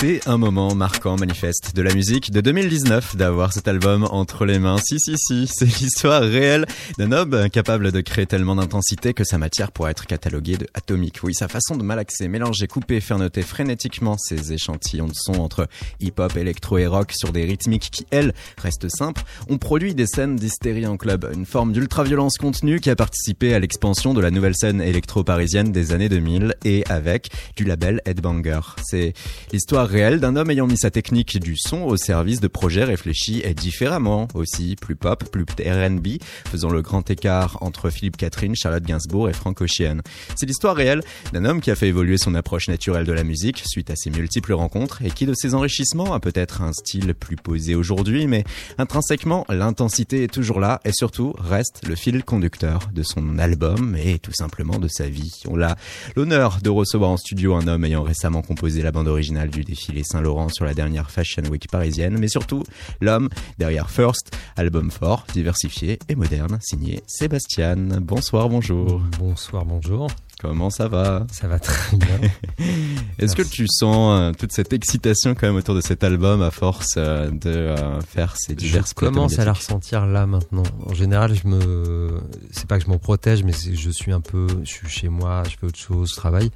C'est un moment marquant, manifeste de la musique de 2019 d'avoir cet album entre les mains. Si, si, si, c'est l'histoire réelle d'un homme capable de créer tellement d'intensité que sa matière pourrait être cataloguée de atomique. Oui, sa façon de malaxer, mélanger, couper, faire noter frénétiquement ses échantillons de sons entre hip-hop, électro et rock sur des rythmiques qui, elles, restent simples, ont produit des scènes d'hystérie en club, une forme d'ultra-violence contenue qui a participé à l'expansion de la nouvelle scène électro-parisienne des années 2000 et avec du label Headbanger. C'est l'histoire réel d'un homme ayant mis sa technique du son au service de projets réfléchis et différemment aussi, plus pop, plus R&B, faisant le grand écart entre Philippe Catherine, Charlotte Gainsbourg et Frank Ocean. C'est l'histoire réelle d'un homme qui a fait évoluer son approche naturelle de la musique suite à ses multiples rencontres et qui de ses enrichissements a peut-être un style plus posé aujourd'hui, mais intrinsèquement l'intensité est toujours là et surtout reste le fil conducteur de son album et tout simplement de sa vie. On a l'honneur de recevoir en studio un homme ayant récemment composé la bande originale du défilé Saint-Laurent sur la dernière Fashion Week parisienne, mais surtout l'homme derrière First, album fort, diversifié et moderne, signé Sébastien. Bonsoir, bonjour. Bonsoir, bonjour. Comment ça va? Ça va très bien. Est-ce que tu sens euh, toute cette excitation quand même autour de cet album à force euh, de euh, faire ces diverses Je commence à la ressentir là maintenant. En général, je me, c'est pas que je m'en protège, mais je suis un peu, je suis chez moi, je fais autre chose, je travaille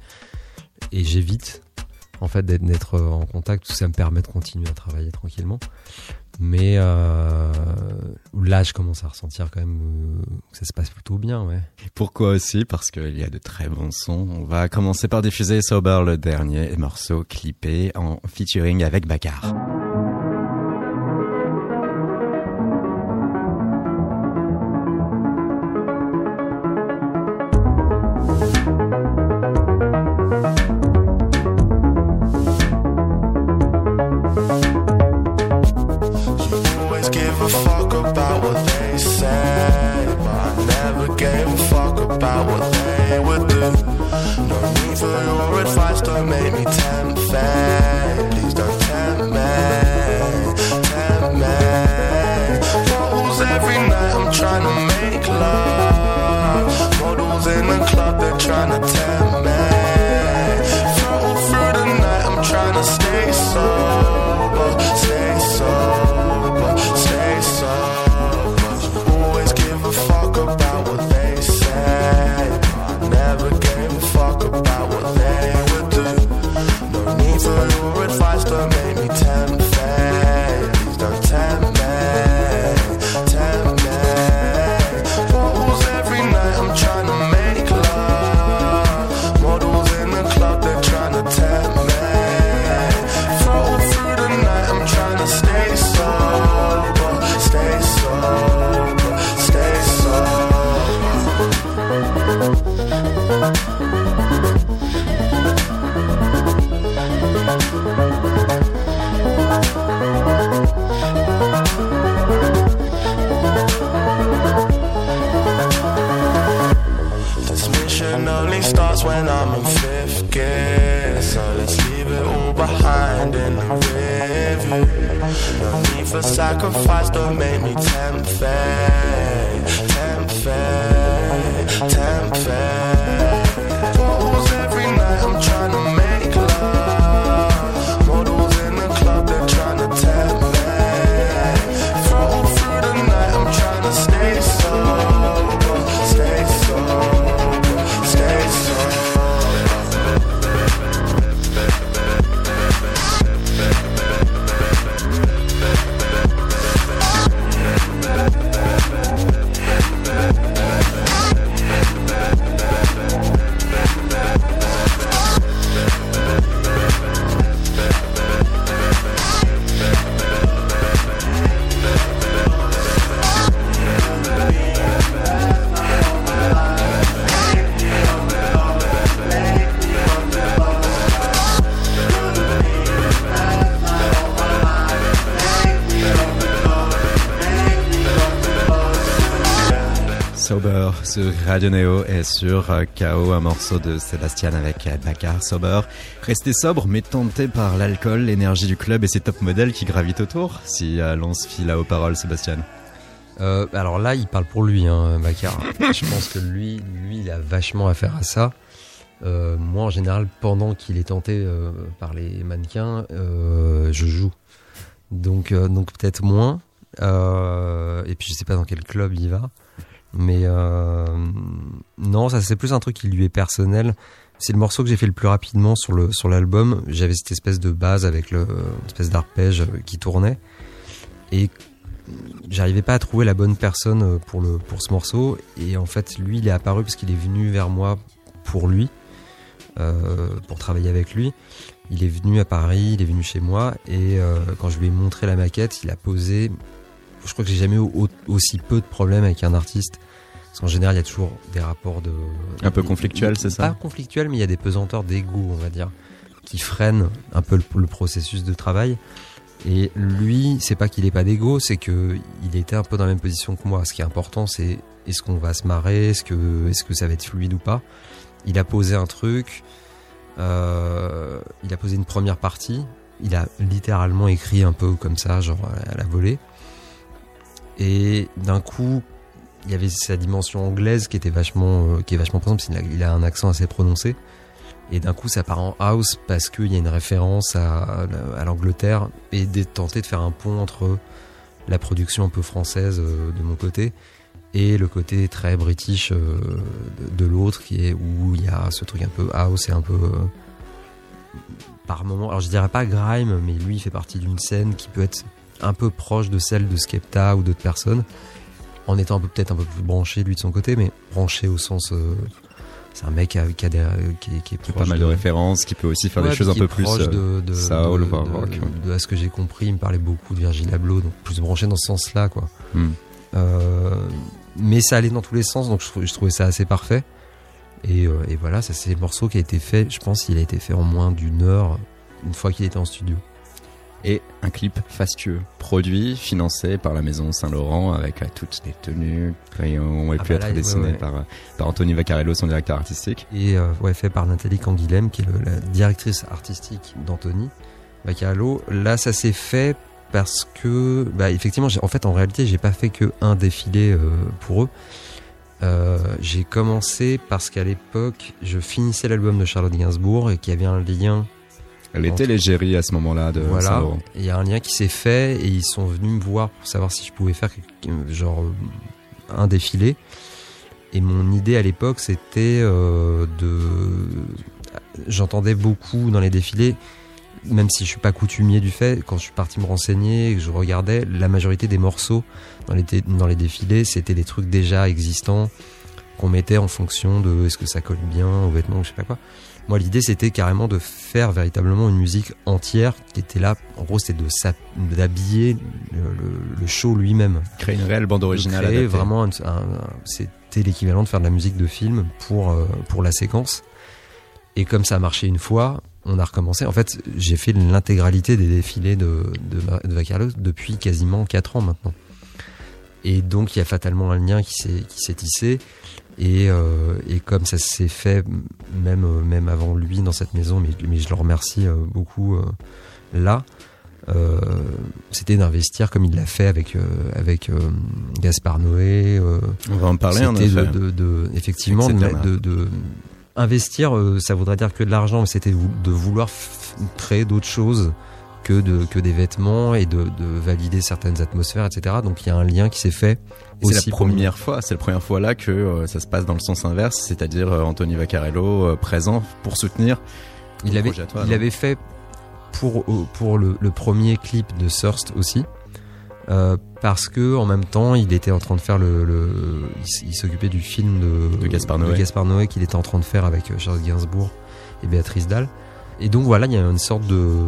et j'évite en fait d'être en contact, ça me permet de continuer à travailler tranquillement. Mais euh, là, je commence à ressentir quand même euh, que ça se passe plutôt bien. Pourquoi aussi? Parce qu'il y a de très bons sons. On va commencer par diffuser Sober, le dernier morceau clippé en featuring avec Bakar. temper sur Radio Neo et sur euh, KO, un morceau de Sébastien avec euh, Bakar Sober. Restez sobre mais tenté par l'alcool, l'énergie du club et ses top modèles qui gravitent autour. Si euh, l'on se file à aux paroles, Sébastien. Euh, alors là, il parle pour lui, hein, Macar. je pense que lui, lui, il a vachement à faire à ça. Euh, moi, en général, pendant qu'il est tenté euh, par les mannequins, euh, je joue. Donc, euh, donc peut-être moins. Euh, et puis, je sais pas dans quel club il va. Mais euh, non, ça c'est plus un truc qui lui est personnel. C'est le morceau que j'ai fait le plus rapidement sur le sur l'album. J'avais cette espèce de base avec le une espèce d'arpège qui tournait et j'arrivais pas à trouver la bonne personne euh, pour le pour ce morceau et en fait lui il est apparu parce qu'il est venu vers moi pour lui euh, pour travailler avec lui il est venu à Paris il est venu chez moi et euh, quand je lui ai montré la maquette il a posé je crois que j'ai jamais eu au- aussi peu de problèmes avec un artiste parce qu'en général il y a toujours des rapports de Un peu conflictuels, c'est ça pas conflictuels mais il y a des pesanteurs d'ego on va dire qui freinent un peu le, le processus de travail et lui, c'est pas qu'il ait pas d'ego, c'est que il était un peu dans la même position que moi. Ce qui est important, c'est est-ce qu'on va se marrer, est-ce que est-ce que ça va être fluide ou pas. Il a posé un truc, euh, il a posé une première partie. Il a littéralement écrit un peu comme ça, genre à la volée. Et d'un coup, il y avait sa dimension anglaise qui était vachement, euh, qui est vachement présente. parce qu'il a- a un accent assez prononcé. Et d'un coup, ça part en house parce qu'il y a une référence à, l'Angleterre et de tenter de faire un pont entre la production un peu française euh, de mon côté et le côté très british euh, de, l'autre qui est où il y a ce truc un peu house et un peu par moment. Alors je dirais pas grime, mais lui il fait partie d'une scène qui peut être un peu proche de celle de Skepta ou d'autres personnes en étant un peu peut-être un peu plus branché lui de son côté, mais branché au sens euh, c'est un mec qui a, qui a des, qui, est- qui est Pas mal de références, qui peut aussi faire des choses un peu plus proche euh, de, de, soul, de, rock, de- à ce que j'ai compris, il me parlait beaucoup de Virgil Abloh, donc plus branché dans ce sens-là, quoi. Hmm. Euh, mais ça allait dans tous les sens, donc je, trou- je trouvais ça assez parfait. Et, euh, et voilà, ça c'est le morceau qui a été fait. Je pense qu'il a été fait en moins d'une heure une fois qu'il était en studio. Et un clip fastueux, produit, financé par la maison Saint-Laurent avec euh, toutes les tenues qui ont pu être ouais, dessinées ouais. par, euh, par Anthony Vaccarello, son directeur artistique. Et euh, ouais, fait par Nathalie Canguilhem, qui est le- la directrice artistique d'Anthony Vaccarello. Là, ça s'est fait parce que, bah, effectivement, en fait, en réalité, j'ai pas fait que un défilé euh, pour eux. Euh, j'ai commencé parce qu'à l'époque, je finissais l'album de Charlotte Gainsbourg et qu'il y avait un lien Elle était l'égérie à ce moment-là de voilà, il y a un lien qui s'est fait et ils sont venus me voir pour savoir si je pouvais faire genre un défilé. Et mon idée à l'époque, c'était euh, de. J'entendais beaucoup dans les défilés, même si je suis pas coutumier du fait. Quand je suis parti me renseigner et que je regardais, la majorité des morceaux dans les, dans les défilés, c'était des trucs déjà existants qu'on mettait en fonction de est-ce que ça colle bien aux vêtements ou je sais pas quoi. Moi, l'idée, c'était carrément de faire véritablement une musique entière qui était là. En gros, c'était de d'habiller le, le- le show lui-même. Créer une réelle bande De originale créer vraiment, c'était l'équivalent de faire de la musique de film pour euh, pour la séquence. Et comme ça a marché une fois, on a recommencé. En fait, j'ai fait l'intégralité des défilés de de, depuis quasiment 4 ans maintenant. Et donc, il y a fatalement un lien qui s'est qui s'est tissé. Et, euh, et comme ça s'est fait même euh, même avant lui dans cette maison, mais, mais je le remercie euh, beaucoup euh, là. euh, c'était d'investir comme il l'a fait avec euh, avec Gaspard Noé. euh, On va en parler c'était de, de, de- effectivement de, de, de investir. ça voudrait dire que de l'argent, mais c'était de vouloir créer d'autres choses que de que des vêtements et de, de valider certaines atmosphères, etc. Donc il y a un lien qui s'est fait C'est la première fois, c'est la première fois là que euh, ça se passe dans le sens inverse, c'est-à-dire euh, Anthony Vaccarello euh, présent pour soutenir. Il avait, toi, il avait fait pour, pour le, le premier clip de Thirst aussi. parce que en même temps, il était en train de faire le, le il s'occupait du film de, De Gaspard Noé. Qu'il était en train de faire avec Charles Gainsbourg et Béatrice Dalle. Et donc voilà, il y a une sorte de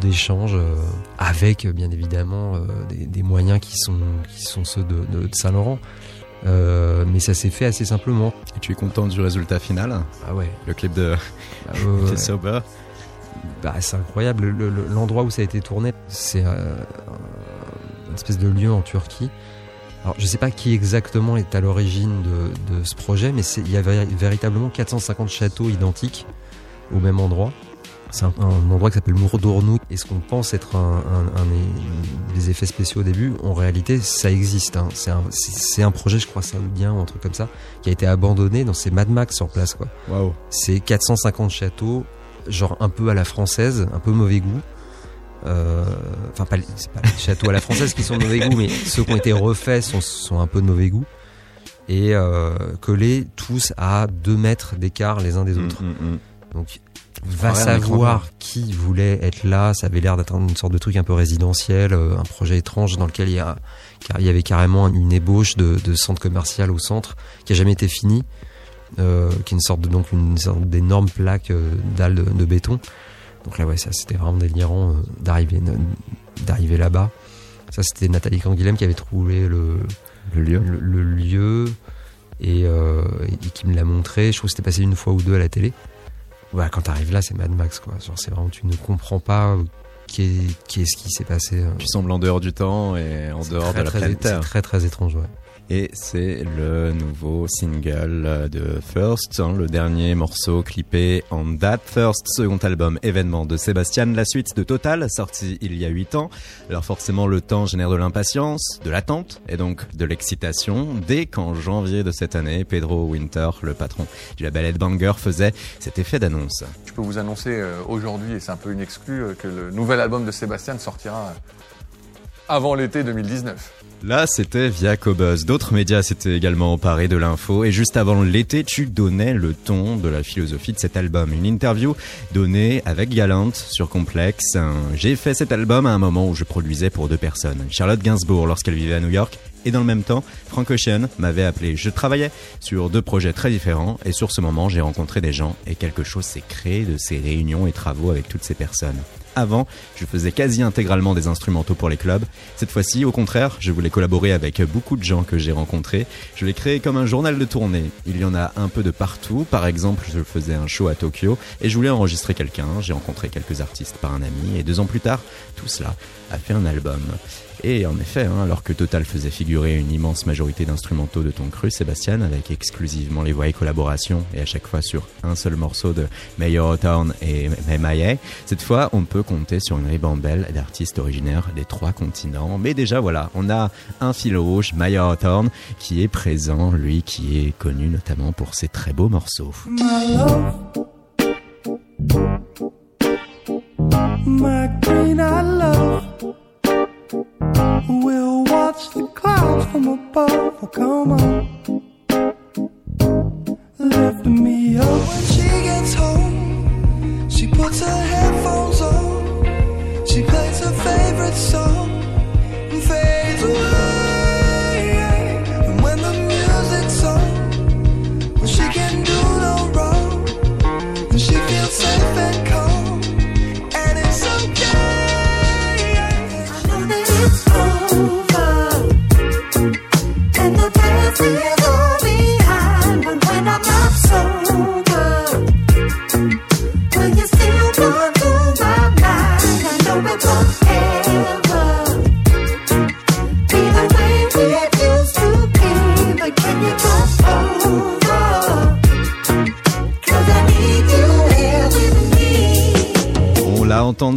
d'échange euh, avec euh, bien évidemment euh, des, des moyens qui sont qui sont ceux de, Saint-Laurent. Euh, mais ça s'est fait assez simplement. Et tu es content du résultat final Ah ouais. Le clip de Ah ouais, ouais. T'es sober Bah, c'est incroyable. Le- le- L'endroit où ça a été tourné, c'est euh, une espèce de lieu en Turquie. Alors, je sais pas qui exactement est à l'origine de, de ce projet, mais il y avait véritablement 450 châteaux identiques au même endroit. C'est un, endroit qui s'appelle Mourdornou et ce qu'on pense être un, des effets spéciaux au début, en réalité, ça existe. Hein. C'est un, projet, je crois, saoudien ou un truc comme ça, qui a été abandonné dans ces Mad Max sur place. Quoi. C'est 450 châteaux, genre un peu à la française, un peu mauvais goût. Euh, enfin, pas, c'est pas les châteaux à la française qui sont de mauvais goût, mais ceux qui ont été refaits sont, sont un peu de mauvais goût. Et euh, collés tous à 2 mètres d'écart les uns des mm, autres. Mm, mm. Donc, va savoir qui voulait être là. Ça avait l'air d'être une sorte de truc un peu résidentiel, euh, un projet étrange dans lequel il y, a, il y avait carrément une ébauche de, de centre commercial au centre qui a jamais été fini, euh, qui est une sorte de donc une sorte d'énorme plaque euh, dalle de, de, béton. Donc là ouais ça c'était vraiment délirant euh, d'arriver d'arriver là-bas. Ça c'était Nathalie Canguilhem qui avait trouvé le, le lieu, le, lieu et, euh, et, qui me l'a montré. Je crois que c'était passé une fois ou deux à la télé ouais, quand t'arrives là, c'est Mad Max, quoi. Genre, c'est vraiment, tu ne comprends pas qu'est-ce qui s'est passé. Euh. Tu sembles en dehors du temps et en dehors de la planète C'est très très étrange, ouais et c'est le nouveau single de First, hein, le dernier morceau clippé en date. First, second album événement de Sébastien, la suite de Total, sorti il y a 8 ans. Alors forcément, le temps génère de l'impatience, de l'attente et donc de l'excitation. Dès qu'en janvier de cette année, Pedro Winter, le patron du label Banger, faisait cet effet d'annonce. Je peux vous annoncer euh, aujourd'hui, et c'est un peu une exclue, euh, que le nouvel album de Sébastien sortira avant l'été 2019. Là, c'était via Cobuzz. D'autres médias s'étaient également emparés de l'info. Et juste avant l'été, tu donnais le ton de la philosophie de cet album. Une interview donnée avec Galante sur Complex. J'ai fait cet album à un moment où je produisais pour deux personnes. Charlotte Gainsbourg lorsqu'elle vivait à New York et dans le même temps, Frank Ocean m'avait appelé. Je travaillais sur deux projets très différents et sur ce moment, j'ai rencontré des gens et quelque chose s'est créé de ces réunions et travaux avec toutes ces personnes. Avant, je faisais quasi intégralement des instrumentaux pour les clubs. Cette fois-ci, au contraire, je voulais collaborer avec beaucoup de gens que j'ai rencontrés. Je l'ai créé comme un journal de tournée. Il y en a un peu de partout. Par exemple, je faisais un show à Tokyo et je voulais enregistrer quelqu'un. J'ai rencontré quelques artistes par un ami et deux ans plus tard, tout cela a fait un album. Et en effet, hein, alors que Total faisait figurer une immense majorité d'instrumentaux de ton cru, Sébastien, avec exclusivement les voix et collaborations, et à chaque fois sur un seul morceau de Mayor Town et Maya, cette fois, on peut compter sur une ribambelle d'artistes originaires des trois continents. Mais déjà, voilà, on a un fil rouge, Mayor Town, qui est présent, lui qui est connu notamment pour ses très beaux morceaux. We'll watch the clouds from above. Oh, come on. Lift me up when she gets home. She puts her headphones on. She plays her favorite song and fades away.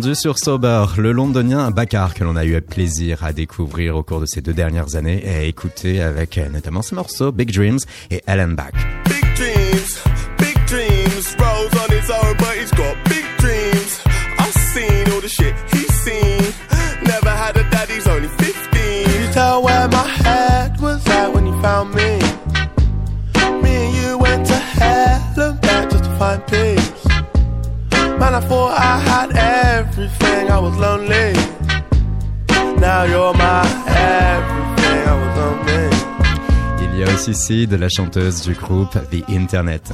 Entendu sur Sober, le londonien Bakar que l'on a eu plaisir à découvrir au cours de ces deux dernières années et à écouter avec euh, notamment ce morceau Big Dreams et Ellen Back. Big dreams, big dreams, rolls on his own but he's got big dreams. I've seen all the shit he's seen. Never had a daddy's only 15. You tell where my head was at when you found me. Me and you went to hell and back just to find peace. Man, I thought I I was lonely. Now you're my everything, I was lonely. Il y a aussi Sid, la chanteuse du groupe The Internet.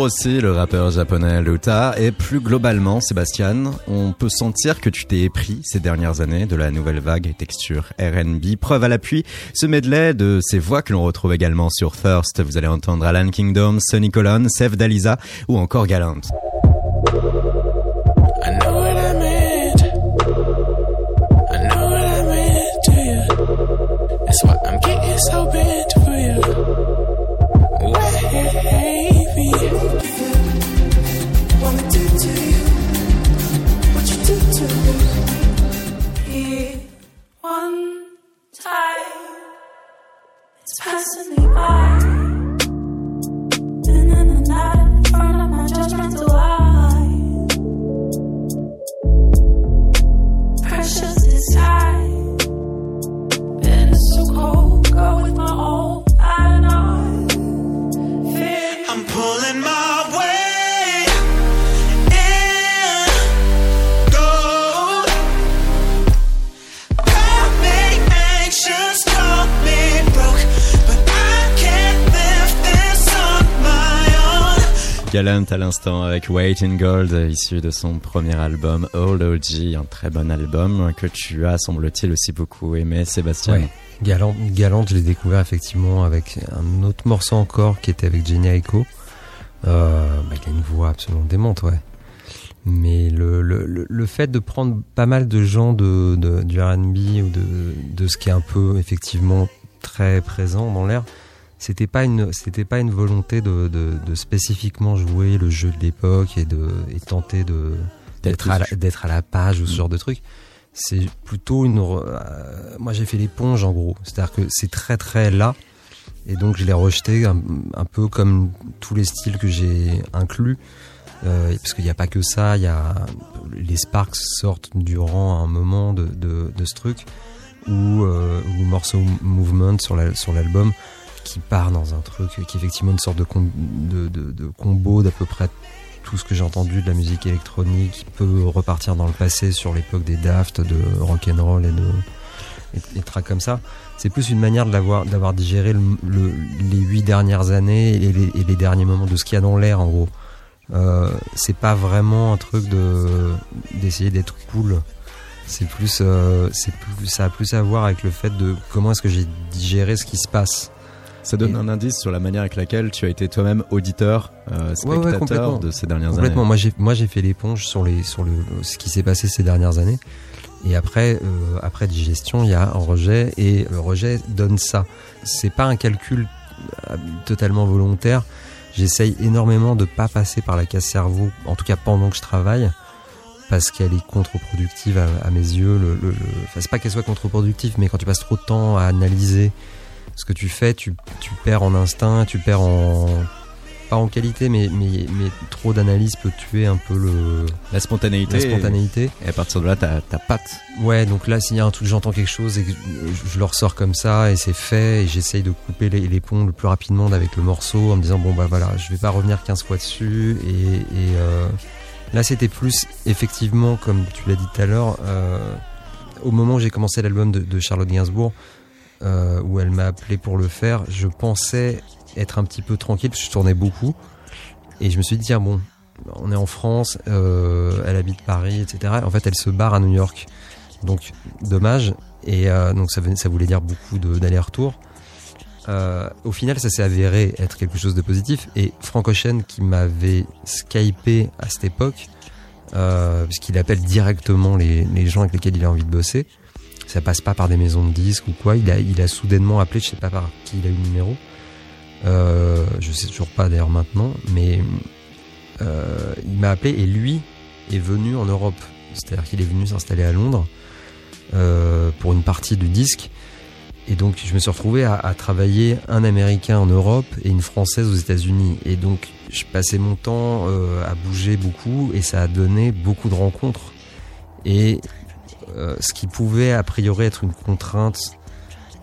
aussi le rappeur japonais Luta et plus globalement Sébastien, on peut sentir que tu t'es épris ces dernières années de la nouvelle vague et texture R&B. Preuve à l'appui, ce medley de ces voix que l'on retrouve également sur Thirst. Vous allez entendre Alan Kingdom, Sonny Colon, Seth Dalisa ou encore Galant. À l'instant avec Wait in Gold, issu de son premier album Old OG, un très bon album que tu as, semble-t-il, aussi beaucoup aimé, Sébastien. Ouais. Galant, Galant, je l'ai découvert effectivement avec un autre morceau encore qui était avec Jenny Aiko. Euh, bah, il a une voix absolument démente, ouais. Mais le, le, le, fait de prendre pas mal de gens de, de du R&B ou de, de ce qui est un peu effectivement très présent dans l'air, c'était pas une c'était pas une volonté de, de, de, spécifiquement jouer le jeu de l'époque et de et tenter de d'être à, d'être à la page ou ce mm. genre de truc. C'est plutôt une euh, moi j'ai fait l'éponge en gros. C'est-à-dire que c'est très très là. Et donc je l'ai rejeté un, un, peu comme tous les styles que j'ai inclus. Euh, parce qu'il n'y a pas que ça. Il y a les Sparks sortent durant un moment de, de, de ce truc. Ou euh, ou morceau movement sur la, sur l'album qui part dans un truc qui est effectivement une sorte de, combo d'à peu près tout ce que j'ai entendu de la musique électronique qui peut repartir dans le passé sur l'époque des Daft, de rock and roll et de et, et tracks comme ça. C'est plus une manière d'avoir digéré le, les huit dernières années et les, et les, derniers moments de ce qu'il y a dans l'air en gros. Euh, c'est pas vraiment un truc de d'essayer d'être cool. C'est plus, euh, c'est plus, ça a plus à voir avec le fait de comment est-ce que j'ai digéré ce qui se passe. Ça donne un indice sur la manière avec laquelle tu as été toi-même auditeur, euh, spectateur de ces dernières complètement. années. Moi, j'ai moi j'ai fait l'éponge sur les sur le ce qui s'est passé ces dernières années. Et après euh, après digestion, il y a un rejet et le rejet donne ça. C'est pas un calcul euh, totalement volontaire. J'essaye énormément de pas passer par la case cerveau, en tout cas pendant que je travaille, parce qu'elle est contre-productive à, à, mes yeux. Le, le, le... Enfin, c'est pas qu'elle soit contre-productive, mais quand tu passes trop de temps à analyser ce que tu fais, tu, tu perds en instinct, tu perds en pas en qualité, mais, mais, mais trop d'analyse peut tuer un peu le la spontanéité. La spontanéité. Et à partir de là, t'as ta patte. Ouais, donc là, s'il y a un truc, j'entends quelque chose et que je, le ressors comme ça et c'est fait et j'essaye de couper les, les, ponts le plus rapidement avec le morceau en me disant bon bah voilà, je vais pas revenir 15 fois dessus et, et euh, là c'était plus effectivement comme tu l'as dit tout à l'heure. Euh, au moment où j'ai commencé l'album de, de Charlotte Gainsbourg, euh, où elle m'a appelé pour le faire, je pensais être un petit peu tranquille parce que je tournais beaucoup. Et je me suis dit, tiens, bon, on est en France, euh, elle habite Paris, etc. En fait, elle se barre à New York. Donc, dommage. Et euh, donc, ça, voulait dire beaucoup d'aller-retour. Au final, ça s'est avéré être quelque chose de positif. Et Frank Ocean, qui m'avait skypé à cette époque, puisqu'il appelle directement les gens avec lesquels il a envie de bosser, ça passe pas par des maisons de disques ou quoi. Il a, soudainement appelé, je sais pas par qui il a eu le numéro. Euh, je sais toujours pas d'ailleurs maintenant, mais euh, il m'a appelé et lui est venu en Europe. C'est-à-dire qu'il est venu s'installer à Londres euh, pour une partie du disque. Et donc je me suis retrouvé à, à, travailler un Américain en Europe et une Française aux États-Unis. Et donc je passais mon temps euh, à bouger beaucoup et ça a donné beaucoup de rencontres. Et euh, ce qui pouvait a priori être une contrainte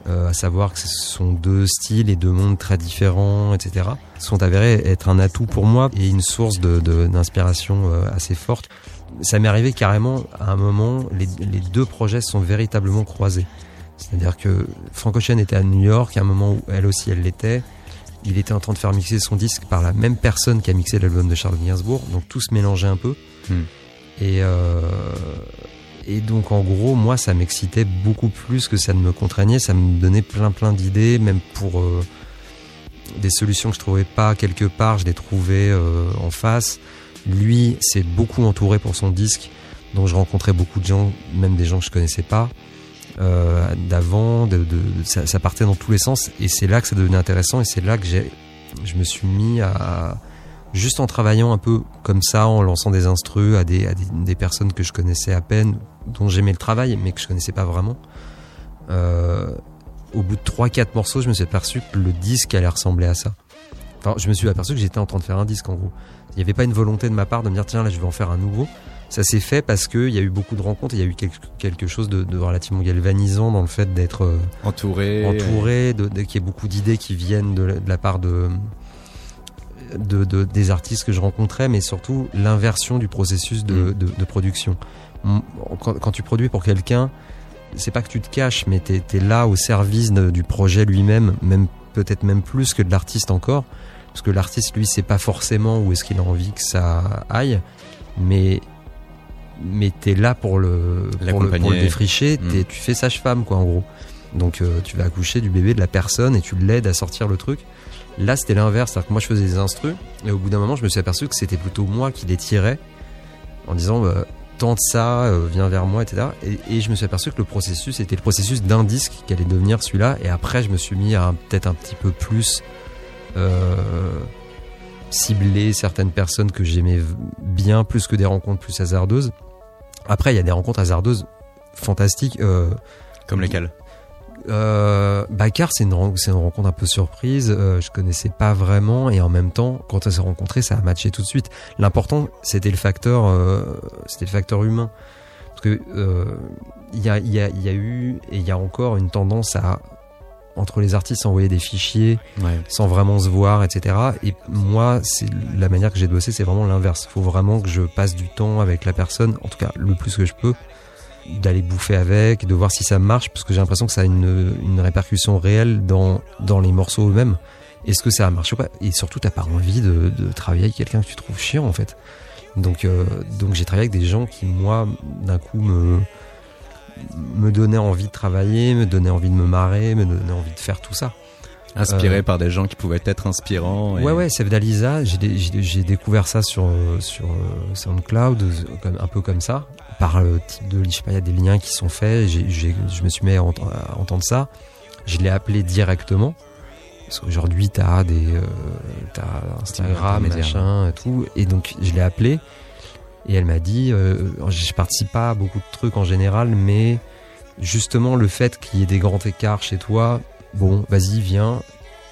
à savoir que ce sont deux styles et deux mondes très différents, etc., sont avérés être un atout pour moi et une source d'inspiration de, assez forte. Ça m'est arrivé carrément à un moment, les, les deux projets sont véritablement croisés. C'est-à-dire que Frank Ocean était à New York, à un moment où elle aussi elle l'était. Il était en train de faire mixer son disque par la même personne qui a mixé l'album de Charles Gainsbourg, donc tout se mélangeait un peu. Hmm. Et, euh, et donc en gros, moi, ça m'excitait beaucoup plus que ça ne me contraignait. Ça me donnait plein plein d'idées, même pour euh, des solutions que je trouvais pas quelque part, je les trouvais euh, en face. Lui, s'est beaucoup entouré pour son disque, donc je rencontrais beaucoup de gens, même des gens que je connaissais pas. Euh, d'avant, de, ça, partait dans tous les sens et c'est là que ça devenait intéressant et c'est là que j'ai, je me suis mis à juste en travaillant un peu comme ça, en lançant des instrus à des, à des, personnes que je connaissais à peine, dont j'aimais le travail mais que je connaissais pas vraiment. Euh, au bout de 3-4 morceaux, je me suis aperçu que le disque allait ressembler à ça. Enfin, je me suis aperçu que j'étais en train de faire un disque en gros. Il n'y avait pas une volonté de ma part de me dire tiens là je vais en faire un nouveau ça s'est fait parce qu'il y a eu beaucoup de rencontres, il y a eu quelque, chose de, relativement galvanisant dans le fait d'être euh, entouré, entouré, de, qu'il y ait beaucoup d'idées qui viennent de, la part de, de, des artistes que je rencontrais, mais surtout l'inversion du processus de, mm. production. Quand, tu produis pour quelqu'un, c'est pas que tu te caches, mais tu es, là au service du projet lui-même, même peut-être même plus que de l'artiste encore, parce que l'artiste lui sait pas forcément où est-ce qu'il a envie que ça aille, mais mais t'es là pour le, pour le, pour le défricher, mm. tu fais sage-femme, quoi, en gros. Donc euh, tu vas accoucher du bébé de la personne et tu l'aides à sortir le truc. Là, c'était l'inverse, c'est-à-dire que moi je faisais des instrus, et au bout d'un moment, je me suis aperçu que c'était plutôt moi qui les tirais, en disant bah, tente ça, euh, viens vers moi, etc. Et, je me suis aperçu que le processus était le processus d'un disque qui allait devenir celui-là, et après, je me suis mis à peut-être un petit peu plus euh, cibler certaines personnes que j'aimais bien, plus que des rencontres plus hasardeuses. Après, il y a des rencontres hasardeuses fantastiques. Euh, Comme lesquelles? Euh, Bakar, c'est une, une, rencontre un peu surprise. Euh, je connaissais pas vraiment et en même temps, quand on s'est rencontrés, ça a matché tout de suite. L'important, c'était le facteur, euh, c'était le facteur humain, parce que euh, il y a, y, a, y a eu et il y a encore une tendance à entre les artistes envoyer des fichiers sans vraiment se voir, etc. Et moi, c'est la manière que j'ai de bosser, c'est vraiment l'inverse. Il faut vraiment que je passe du temps avec la personne, en tout cas le plus que je peux, d'aller bouffer avec, de voir si ça marche, parce que j'ai l'impression que ça a une, une répercussion réelle dans, dans les morceaux eux-mêmes. Est-ce que ça marche ou pas? Et surtout, t'as pas envie de, de travailler avec quelqu'un que tu trouves chiant, en fait. Donc, euh, donc j'ai travaillé avec des gens qui, moi, d'un coup, me me donnait envie de travailler, me donnait envie de me marrer, me donnait envie de faire tout ça. Inspiré euh, par des gens qui pouvaient être inspirants. Ouais, ouais, Save Dalisa, j'ai découvert ça sur, sur euh, SoundCloud, un peu comme ça, par le type de, je sais pas, il y a des liens qui sont faits, je me suis mis à, entendre ça. Je l'ai appelé directement. Parce qu'aujourd'hui, t'as des, euh, as Instagram, machin, et tout. Et donc, je l'ai appelé. Et elle m'a dit, euh, je participe pas à beaucoup de trucs en général, mais justement le fait qu'il y ait des grands écarts chez toi, bon, vas-y, viens.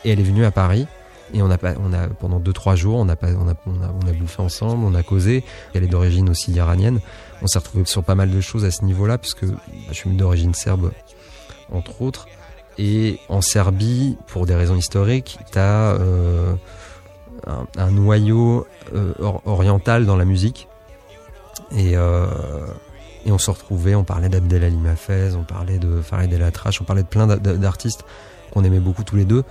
Et elle est venue à Paris. Et on a, on a pendant deux trois jours, on a, on a, on a, bouffé ensemble, on a causé. Elle est d'origine aussi iranienne. On s'est retrouvé sur pas mal de choses à ce niveau-là, puisque bah, je suis d'origine serbe, entre autres. Et en Serbie, pour des raisons historiques, t'as euh, un, noyau euh, oriental dans la musique et, euh, et on se retrouvait, on parlait d'Abdelali Mafez, on parlait de Farid El Atrache, on parlait de plein d'artistes qu'on aimait beaucoup tous les deux.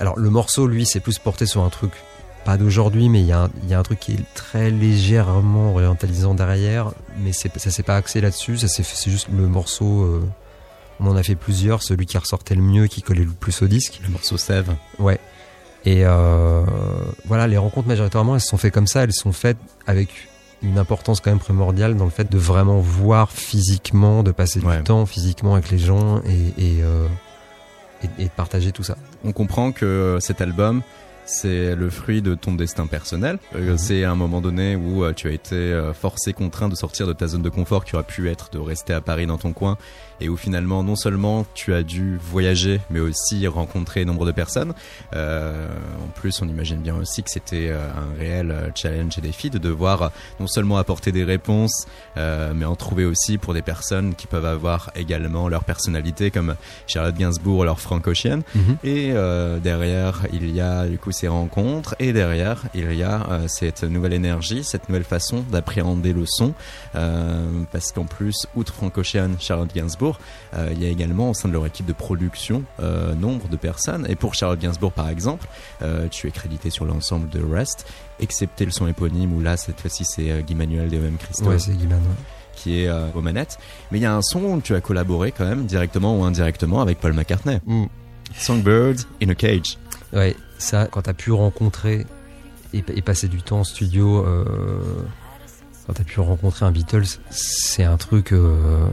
Alors le morceau, lui, c'est plus porté sur un truc, pas d'aujourd'hui, mais il y, a un, y a un truc qui est très légèrement orientalisant derrière, mais ça s'est pas axé là-dessus, ça c'est juste le morceau... Euh, on en a fait plusieurs, celui qui ressortait le mieux, qui collait le plus au disque. Le morceau Sève. Ouais. Et euh, voilà, les rencontres majoritairement, elles se sont faites comme ça, elles sont faites avec une importance quand même primordiale dans le fait de vraiment voir physiquement, de passer du temps physiquement avec les gens et, et, euh, et, et, de partager tout ça. On comprend que cet album, c'est le fruit de ton destin personnel. Euh, Mhm. C'est à un moment donné où euh, tu as été euh, forcé, contraint de sortir de ta zone de confort qui aurait pu être de rester à Paris dans ton coin et où finalement non seulement tu as dû voyager mais aussi rencontrer nombre de personnes. En plus, on imagine bien aussi que c'était un réel challenge et défi de devoir non seulement apporter des réponses mais en trouver aussi pour des personnes qui peuvent avoir également leur personnalité comme Charlotte Gainsbourg, leur Frank Ocean. Et derrière, il y a du coup ces rencontres, et derrière, il y a euh, cette nouvelle énergie, cette nouvelle façon d'appréhender le son, euh, parce qu'en plus, outre Frank Ocean, Charlotte Gainsbourg, euh, il y a également au sein de leur équipe de production nombre de personnes. Et pour Charlotte Gainsbourg, par exemple, tu es crédité sur l'ensemble de Rest, excepté le son éponyme où là, cette fois-ci, c'est Guy Manuel de même Christophe Ouais, c'est Guiman. ouais. qui est euh, aux manettes. Mais il y a un son où tu as collaboré quand même, directement ou indirectement, avec Paul McCartney. Songbird in a Cage. Ouais, ça, quand t'as pu rencontrer et, passer du temps en studio, euh, quand t'as pu rencontrer un Beatles, c'est un truc euh,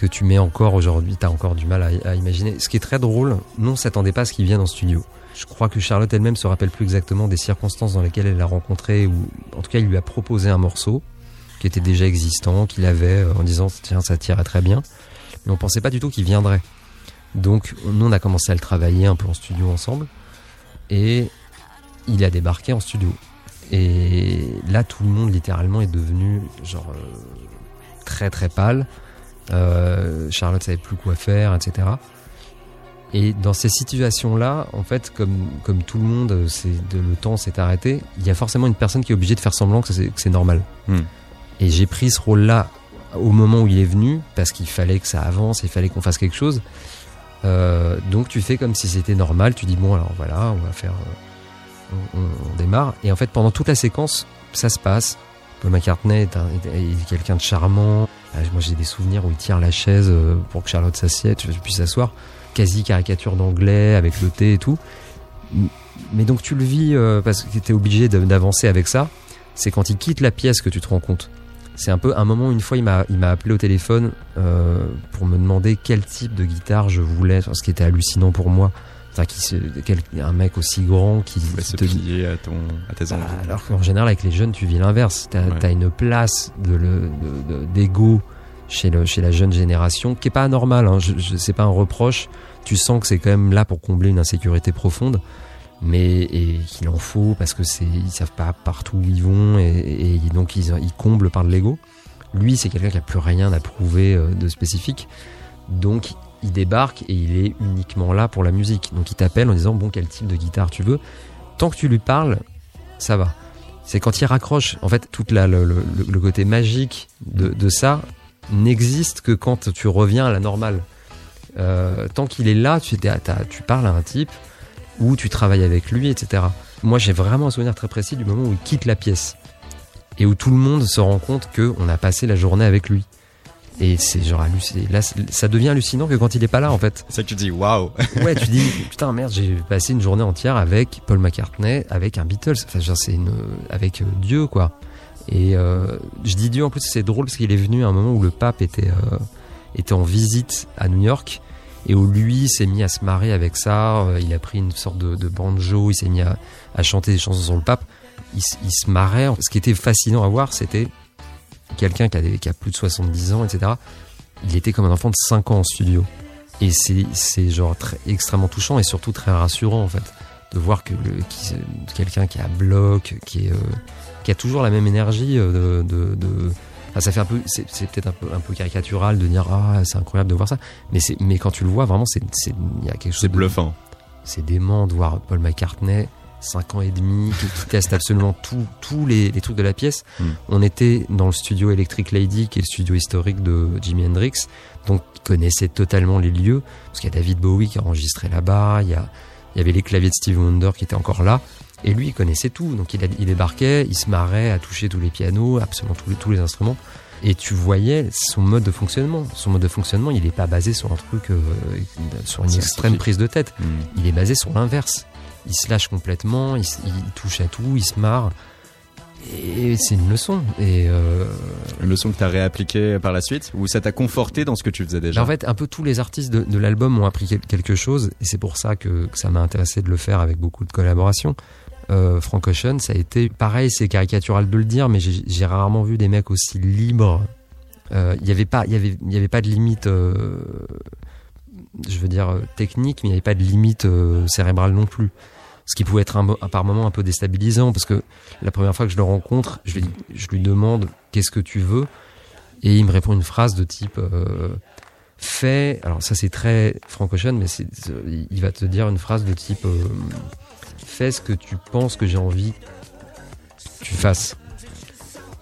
que tu mets encore aujourd'hui, t'as encore du mal à, imaginer. Ce qui est très drôle, nous on s'attendait pas à ce qu'il vienne en studio. Je crois que Charlotte elle-même se rappelle plus exactement des circonstances dans lesquelles elle l'a rencontré, ou en tout cas il lui a proposé un morceau qui était déjà existant, qu'il avait euh, en disant tiens ça tirait très bien, mais on pensait pas du tout qu'il viendrait. Donc nous on a commencé à le travailler un peu en studio ensemble et il a débarqué en studio. Et là tout le monde littéralement est devenu genre euh, très très pâle. Euh, Charlotte savait plus quoi faire, etc. Et dans ces situations-là, en fait, comme, comme tout le monde, de, le temps s'est arrêté, il y a forcément une personne qui est obligée de faire semblant que c'est que c'est normal. Hmm. Et j'ai pris ce rôle-là au moment où il est venu, parce qu'il fallait que ça avance, il fallait qu'on fasse quelque chose. Euh, donc tu fais comme si c'était normal, tu dis bon alors voilà, on va faire, euh, on, démarre. Et en fait pendant toute la séquence, ça se passe. Paul McCartney est, un- est- est quelqu'un de charmant. Ah, Moi j'ai des souvenirs où il tire la chaise euh, pour que Charlotte s'assiette, je puisse s'asseoir. Quasi caricature d'anglais avec le thé et tout. Mais donc tu le vis parce que tu étais obligé d'avancer avec ça. C'est quand il quitte la pièce que tu te rends compte. C'est un peu un moment, une fois, il m'a, il m'a appelé au téléphone euh, pour me demander quel type de guitare je voulais, ce qui était hallucinant pour moi. Se- quel- un mec aussi grand qui Tu pouvais se te- plier à, ton, à tes envies. bah, alors qu'en général, avec les jeunes, tu vis l'inverse. T'as Ouais. as une place de le- de- de- d'ego chez, le, chez la jeune génération qui est pas anormale. Hein. Je, je, c'est pas un reproche. Tu sens que c'est quand même là pour combler une insécurité profonde. Mais qu'il en faut parce que c'est ils savent pas partout où ils vont et, donc ils, comblent par de l'ego. Lui, c'est quelqu'un qui a plus rien à prouver euh, de spécifique. Donc il débarque et il est uniquement là pour la musique. Donc il t'appelle en disant bon quel type de guitare tu veux? Tant que tu lui parles, ça va. C'est quand il raccroche, en fait, tout le, le- côté magique de, ça n'existe que quand tu reviens à la normale. Euh, tant qu'il est là, tu, tu parles à un type ou tu travailles avec lui, etc. Moi, j'ai vraiment un souvenir très précis du moment où il quitte la pièce et où tout le monde se rend compte qu'on a passé la journée avec lui. Et c'est genre halluciné. Là, ça devient hallucinant que quand il est pas là, en fait. C'est ça que tu dis, waouh Ouais, tu dis, putain, merde, j'ai passé une journée entière avec Paul McCartney, avec un Beatles. Enfin, genre, c'est une, avec euh, Dieu, quoi. Et euh, je dis Dieu, en plus, c'est drôle parce qu'il est venu à un moment où le pape était, euh, était en visite à New York et où lui s'est mis à se marrer avec ça. Euh, Il a pris une sorte de, banjo, il s'est mis à, chanter des chansons sur le pape. Il, se marrait. Ce qui était fascinant à voir, c'était quelqu'un qui a, plus de 70 ans, etc. Il était comme un enfant de 5 ans en studio. Et c'est, genre extrêmement touchant et surtout très rassurant en fait de voir que quelqu'un qui a bloc, euh, qui a toujours la même énergie euh, de- enfin, ça fait un peu, c'est, peut-être un peu, un peu caricatural de dire ah c'est incroyable de voir ça, mais c'est, mais quand tu le vois vraiment c'est, c'est, il y a quelque chose C'est bluffant. c'est dément de voir Paul McCartney, 5 ans et demi, qui, qui teste absolument tout- tous les, les trucs de la pièce. Mm. On était dans le studio Electric Lady, qui est le studio historique de Jimi Hendrix, donc il connaissait totalement les lieux, parce qu'il y a David Bowie qui a enregistré là-bas, il y, a, il y avait les claviers de Steve Wonder qui étaient encore là, et lui il connaissait tout, donc il, a- il débarquait, il se marrait à toucher tous les pianos, absolument tous les, tous les instruments. Et tu voyais son mode de fonctionnement. Son mode de fonctionnement, il n'est pas basé sur un truc, euh, sur une extrême prise de tête Hmm. il est basé sur l'inverse. Il se lâche complètement, il, touche à tout, il se marre. Et c'est une leçon. Et euh, Une leçon que tu as réappliquée par la suite ou ça t'a conforté dans ce que tu faisais déjà en fait, un peu tous les artistes de, de l'album ont appris quel- quelque chose, et c'est pour ça que, que ça m'a intéressé de le faire avec beaucoup de collaborations. Euh, ça a été pareil, c'est caricatural de le dire, mais j'ai rarement vu des mecs aussi libres. Euh, Il n'y avait pas, avait, pas de limite, euh, je veux dire euh, technique, mais il n'y avait pas de limite cérébrale non plus. Ce qui pouvait être par moment un peu déstabilisant, parce que la première fois que je le rencontre, je lui, demande qu'est-ce que tu veux, et il me répond une phrase de type fais. Alors ça c'est très Frank mais il va te dire une phrase de type fais ce que tu penses que j'ai envie que tu fasses.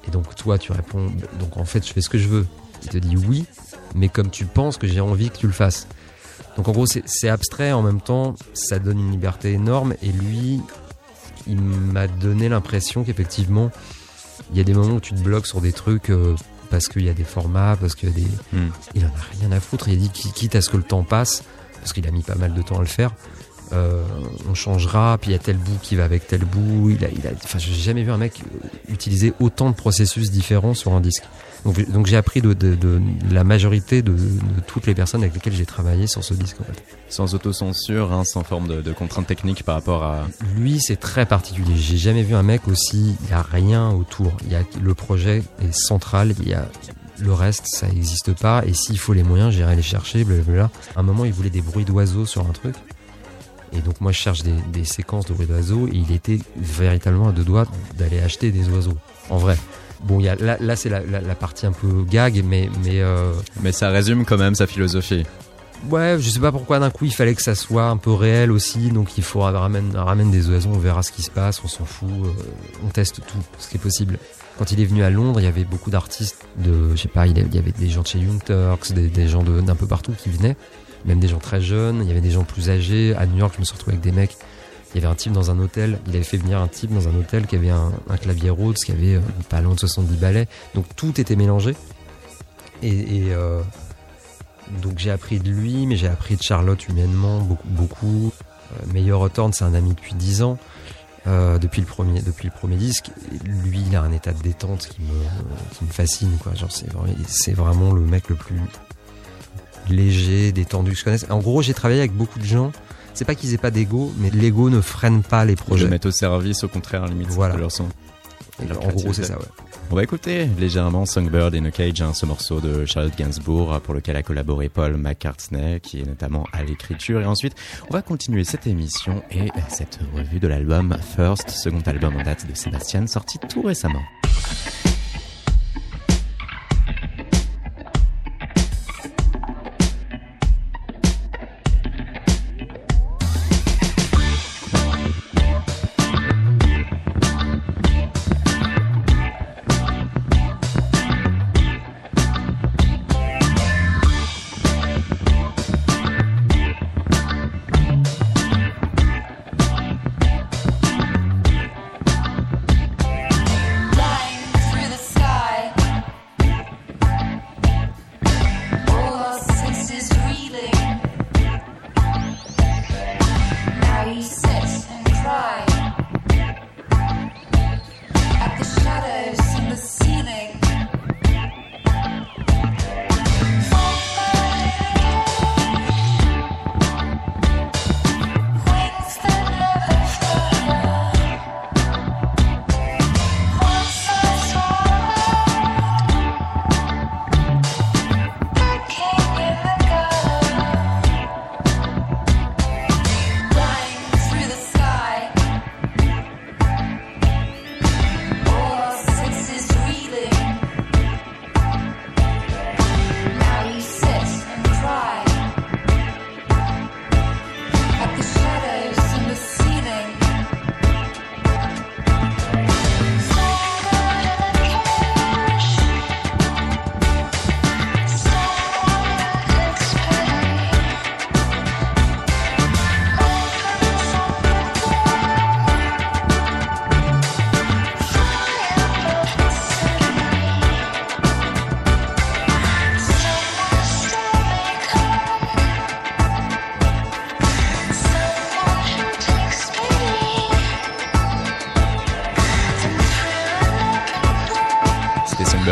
Et donc toi tu réponds donc en fait je fais ce que je veux. Il te dit oui, mais comme tu penses que j'ai envie que tu le fasses. Donc en gros c'est, abstrait en même temps, ça donne une liberté énorme et lui il m'a donné l'impression qu'effectivement il y a des moments où tu te bloques sur des trucs euh, parce qu'il y a des formats, parce qu'il y a des Hmm. il en a rien à foutre. Il a dit qui- quitte à ce que le temps passe, parce qu'il a mis pas mal de temps à le faire. Euh, on changera, puis il y a tel bout qui va avec tel bout. Il a, il a, enfin, j'ai jamais vu un mec utiliser autant de processus différents sur un disque. Donc, donc j'ai appris de, de- de la majorité de, toutes les personnes avec lesquelles j'ai travaillé sur ce disque. En fait. Sans autocensure, hein, sans forme de, contrainte technique par rapport à. Lui, c'est très particulier. J'ai jamais vu un mec aussi. Il y a rien autour. Il y a le projet est central. Il y a le reste, ça n'existe pas. Et s'il faut les moyens, j'irai les chercher. Blablabla. À un moment, il voulait des bruits d'oiseaux sur un truc. Et donc moi, je cherche des, des séquences de bruits d'oiseaux. Et il était véritablement à deux doigts d'aller acheter des oiseaux. En vrai. Bon, il y a, là, là c'est la, la- la partie un peu gag, mais, mais euh, Mais ça résume quand même sa philosophie. Ouais, je sais pas pourquoi d'un coup il fallait que ça soit un peu réel aussi, donc il faut ramène, ramène des oiseaux, on verra ce qui se passe, on s'en fout, euh, on teste tout, ce qui est possible. Quand il est venu à Londres, il y avait beaucoup d'artistes de, je sais pas, il y avait des gens de chez Young Turks, des, des gens de- d'un peu partout qui venaient, même des gens très jeunes, il y avait des gens plus âgés. À New York, je me suis retrouvé avec des mecs. Il y avait un type dans un hôtel, il avait fait venir un type dans un hôtel qui avait un, clavier Rhodes, qui avait euh, pas de 70 ballets, donc tout était mélangé. Et, euh, donc j'ai appris de lui, mais j'ai appris de Charlotte humainement beaucoup. beaucoup. Euh, Meilleur Hawthorne, c'est un ami depuis 10 ans, euh, depuis, le premier, depuis le premier disque. Lui, il a un état de détente qui me, fascine. C'est vraiment le mec le plus léger, détendu que je connaisse. En gros, j'ai travaillé avec beaucoup de gens. C'est pas qu'ils aient pas d'ego, mais l'ego ne freine pas les projets. mettre au service, au contraire, limite, Voilà. de leur son. En gros, c'est ça, ouais. On va écouter légèrement Songbird in a Cage, hein, ce morceau de Charlotte Gainsbourg pour lequel a collaboré Paul McCartney, qui est notamment à l'écriture. Et ensuite, on va continuer cette émission et cette revue de l'album First, second album en date de Sébastien, sorti tout récemment.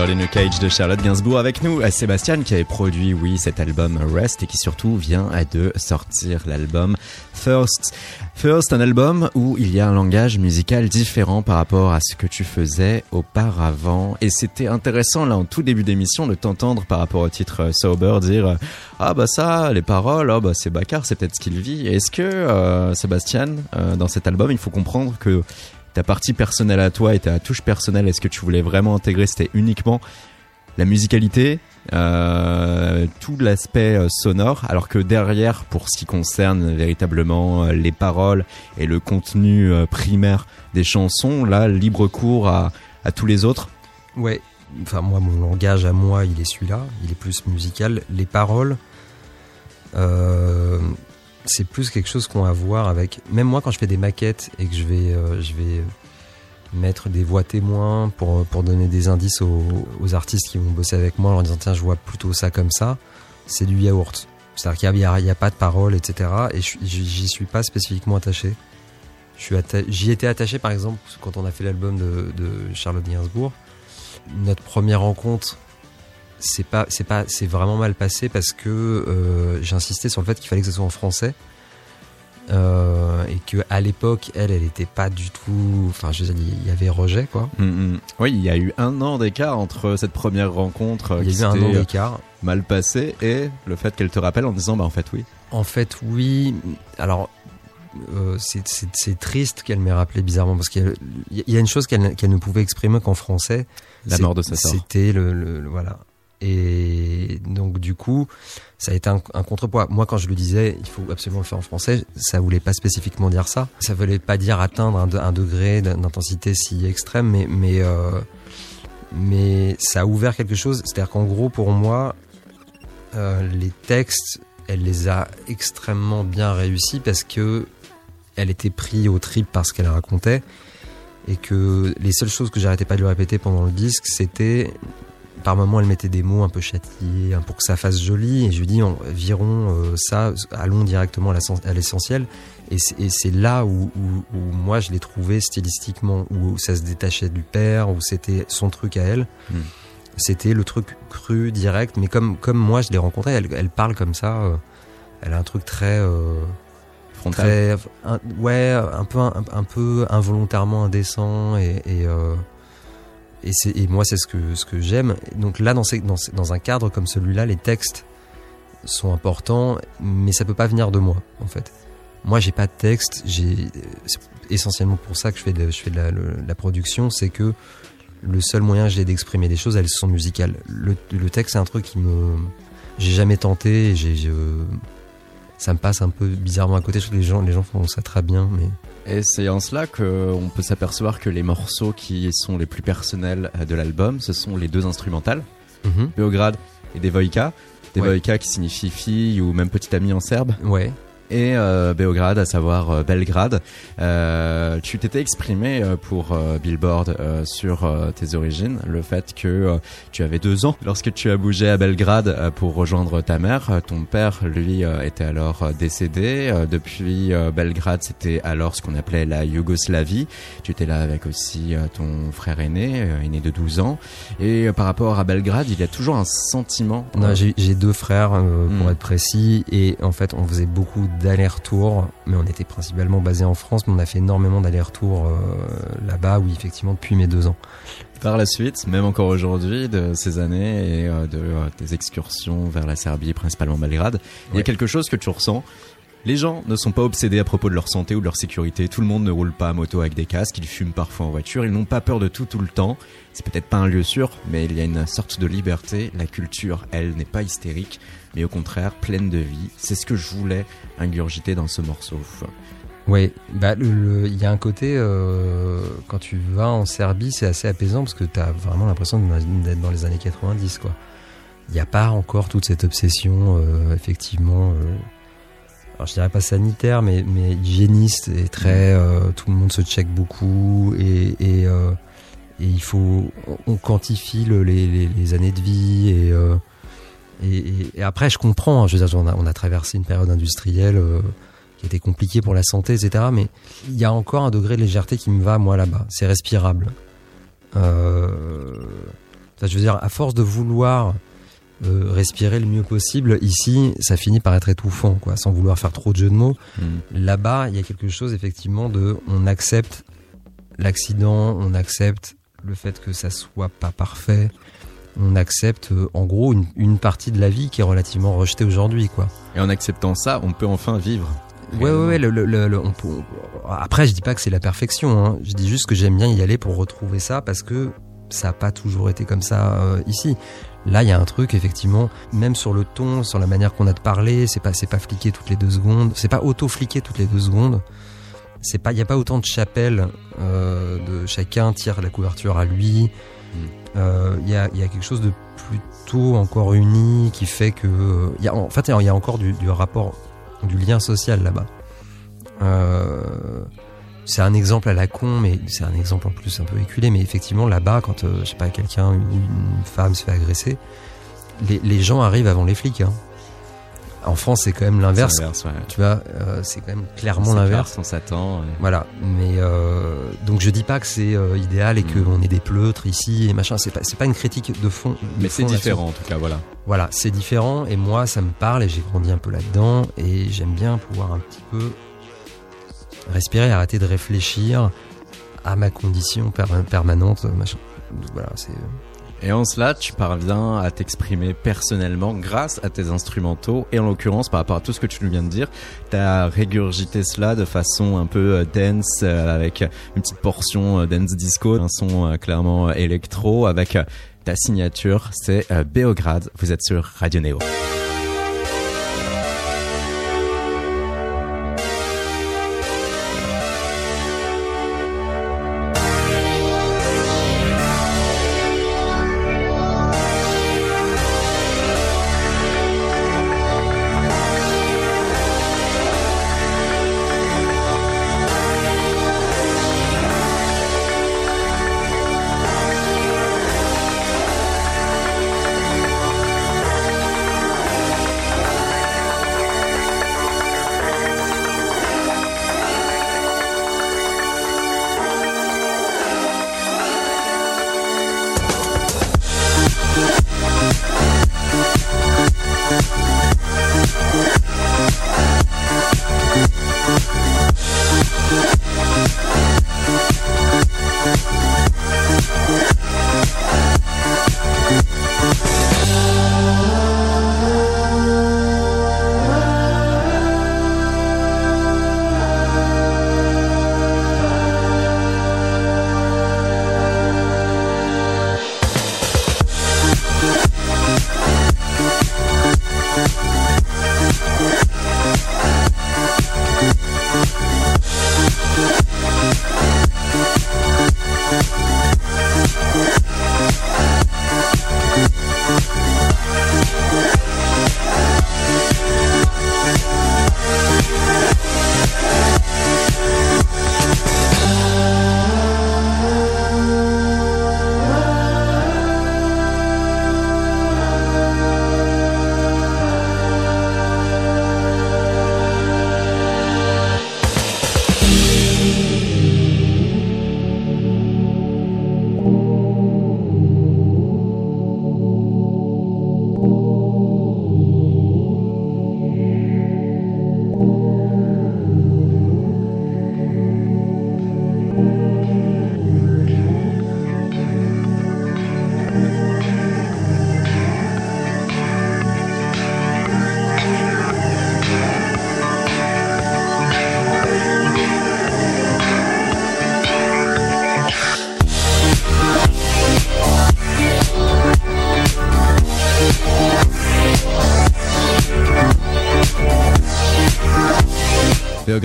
Berlin Cage de Charlotte Gainsbourg avec nous, à Sébastien qui avait produit, oui, cet album Rest et qui surtout vient de sortir l'album First. First, un album où il y a un langage musical différent par rapport à ce que tu faisais auparavant. Et c'était intéressant, là, en tout début d'émission, de t'entendre par rapport au titre Sober dire Ah, bah ça, les paroles, oh, bah c'est Bakar, c'est peut-être ce qu'il vit. Est-ce que, euh, Sébastien, euh, dans cet album, il faut comprendre que ta partie personnelle à toi et ta touche personnelle, est-ce que tu voulais vraiment intégrer C'était uniquement la musicalité, euh, tout l'aspect euh, sonore, alors que derrière, pour ce qui concerne véritablement euh, les paroles et le contenu primaire des chansons, là, libre cours à, tous les autres? Ouais, enfin moi, mon langage à moi, il est celui-là, il est plus musical. Les paroles, c'est plus quelque chose qu'on a à voir avec. Même moi, quand je fais des maquettes et que je vais, euh, je vais mettre des voix témoins pour, pour donner des indices aux, artistes qui vont bosser avec moi en leur disant tiens, je vois plutôt ça comme ça, c'est du yaourt. C'est-à-dire qu'il n'y a, a, pas de parole, etc. Et j'y suis pas spécifiquement attaché. J'y étais attaché, par exemple, quand on a fait l'album de, de Charlotte Gainsbourg. Notre première rencontre, c'est pas c'est pas c'est vraiment mal passé parce que euh, j'ai insisté sur le fait qu'il fallait que ce soit en français. Euh, et que à l'époque elle elle était pas du tout enfin je veux dire il y avait rejet quoi. Mm -hmm. oui il y a eu un an d'écart entre cette première rencontre il y a eu un an d'écart. mal passé et le fait qu'elle te rappelle en disant bah en fait oui. En fait oui. Alors euh, c'est triste qu'elle m'ait rappelé bizarrement parce qu'il y, y, a une chose qu'elle qu ne pouvait exprimer qu'en français. La mort de sa sœur. c'était le, le, le, voilà et donc du coup, ça a été un, un, contrepoids. Moi, quand je le disais, il faut absolument le faire en français. Ça voulait pas spécifiquement dire ça. Ça voulait pas dire atteindre un, degré d'intensité si extrême, mais mais euh, mais ça a ouvert quelque chose. C'est-à-dire qu'en gros, pour moi, euh, les textes, elle les a extrêmement bien réussis parce que elle était prise au trip par ce qu'elle racontait et que les seules choses que j'arrêtais pas de lui répéter pendant le disque, c'était par moments elle mettait des mots un peu châtiés pour que ça fasse joli. Et je lui dis on, virons euh, ça allons directement à l'essentiel. Et c'est là où, où, où, moi je l'ai trouvé stylistiquement où ça se détachait du père où c'était son truc à elle. Mm. c'était le truc cru direct. Mais comme comme moi je l'ai rencontré elle, elle, parle comme ça euh, elle a un truc très euh, frontal. très, un, ouais un peu un, un, peu involontairement indécent et, et et, moi c'est ce que, j'aime. Donc là, dans, un cadre comme celui-là, les textes sont importants, mais ça peut pas venir de moi, en fait. Moi, j'ai pas de texte. J'ai essentiellement pour ça que je fais de, la, production, c'est que le seul moyen que j'ai d'exprimer des choses, elles sont musicales. Le, texte, c'est un truc qui me, j'ai jamais tenté. Ça me passe un peu bizarrement à côté. Je trouve que les gens, les gens font ça très bien, mais et c'est en cela qu'on peut s'apercevoir que les morceaux qui sont les plus personnels de l'album, ce sont les deux instrumentales, mm -hmm. Beograd et. Devojka ouais. qui signifie fille ou même petite amie en serbe. Ouais et euh, Beograd, à savoir euh, Belgrade. Euh, tu t'étais exprimé euh, pour euh, Billboard euh, sur tes origines, le fait que tu avais deux ans lorsque tu as bougé à Belgrade pour rejoindre ta mère. Ton père, lui, était alors décédé. depuis Belgrade, c'était alors ce qu'on appelait la Yougoslavie. Tu étais là avec aussi ton frère aîné, aîné de 12 ans. Et par rapport à Belgrade, il y a toujours un sentiment. Non, j'ai deux frères, pour hmm. être précis, et en fait, on faisait beaucoup d'aller-retour, mais on était principalement basé en France, mais on a fait énormément d'aller-retour euh, là-bas, oui, effectivement, depuis mes deux ans. Par la suite, même encore aujourd'hui, de ces années et euh, de euh, tes excursions vers la Serbie, principalement Belgrade, ouais. il y a quelque chose que tu ressens. Les gens ne sont pas obsédés à propos de leur santé ou de leur sécurité. Tout le monde ne roule pas à moto avec des casques. Ils fument parfois en voiture. Ils n'ont pas peur de tout tout le temps. C'est peut-être pas un lieu sûr, mais il y a une sorte de liberté. La culture, elle, n'est pas hystérique mais au contraire pleine de vie. C'est ce que je voulais ingurgiter dans ce morceau. Oui, bah il y a un côté euh, quand tu vas en Serbie, c'est assez apaisant parce que tu as vraiment l'impression d'être dans les années 90 quoi. Il n'y a pas encore toute cette obsession euh, effectivement euh, alors je dirais pas sanitaire mais mais hygiéniste et très euh, tout le monde se check beaucoup et et, et il faut on quantifie le, les, les, les années de vie et et, et, et, après, je comprends. Hein, je veux dire, on a, on a traversé une période industrielle euh, qui était compliquée pour la santé, etc. Mais il y a encore un degré de légèreté qui me va, moi, là-bas. C'est respirable. Euh, je veux dire, à force de vouloir euh, respirer le mieux possible, ici, ça finit par être étouffant, quoi, sans vouloir faire trop de jeux de mots. Hmm. Là-bas, il y a quelque chose effectivement de, on accepte l'accident, on accepte le fait que ça soit pas parfait, on accepte euh, en gros une, une partie de la vie qui est relativement rejetée aujourd'hui, quoi. Et en acceptant ça, on peut enfin vivre. Ouais, ouais, ouais. Le, le, le- le- on peut- on- Après, je dis pas que c'est la perfection. Hein. Je dis juste que j'aime bien y aller pour retrouver ça parce que ça a pas toujours été comme ça euh, ici. Là, il y a un truc effectivement, même sur le ton, sur la manière qu'on a de parler, c'est pas, c'est pas fliqué toutes les deux secondes, c'est pas auto fliqué toutes les deux secondes. C'est pas, il y a pas autant de chapelles. euh, de chacun tire la couverture à lui. Euh, Il y, a, quelque chose de plutôt encore uni qui fait que, en fait, il y a encore du, rapport du lien social là-bas. Euh, c'est un exemple à la con, mais c'est un exemple en plus un peu éculé. Mais effectivement, là-bas, quand euh, sais pas quelqu'un, une, une femme se fait agresser, les, les gens arrivent avant les flics. hein. En France, c'est quand même l'inverse. Ouais. Tu vois, euh, c'est quand même clairement l'inverse. On s'attend. ouais. Voilà, mais euh, donc je dis pas que c'est euh, idéal et que Mm. on est des pleutres ici et machin. C'est pas une critique de fond. de Mais c'est différent en tout cas, voilà. Voilà, c'est différent et moi ça me parle et j'ai grandi un peu là-dedans et j'aime bien pouvoir un petit peu respirer, arrêter de réfléchir à ma condition per- permanente, machin. Voilà, c'est Et en cela, tu parviens à t'exprimer personnellement grâce à tes instrumentaux. Et en l'occurrence, par rapport à tout ce que tu nous viens de dire, tu as régurgité cela de façon un peu euh, dance, euh, avec une petite portion euh, dance disco, un son clairement électro, avec ta signature, c'est Beograd. Vous êtes sur Radio Néo.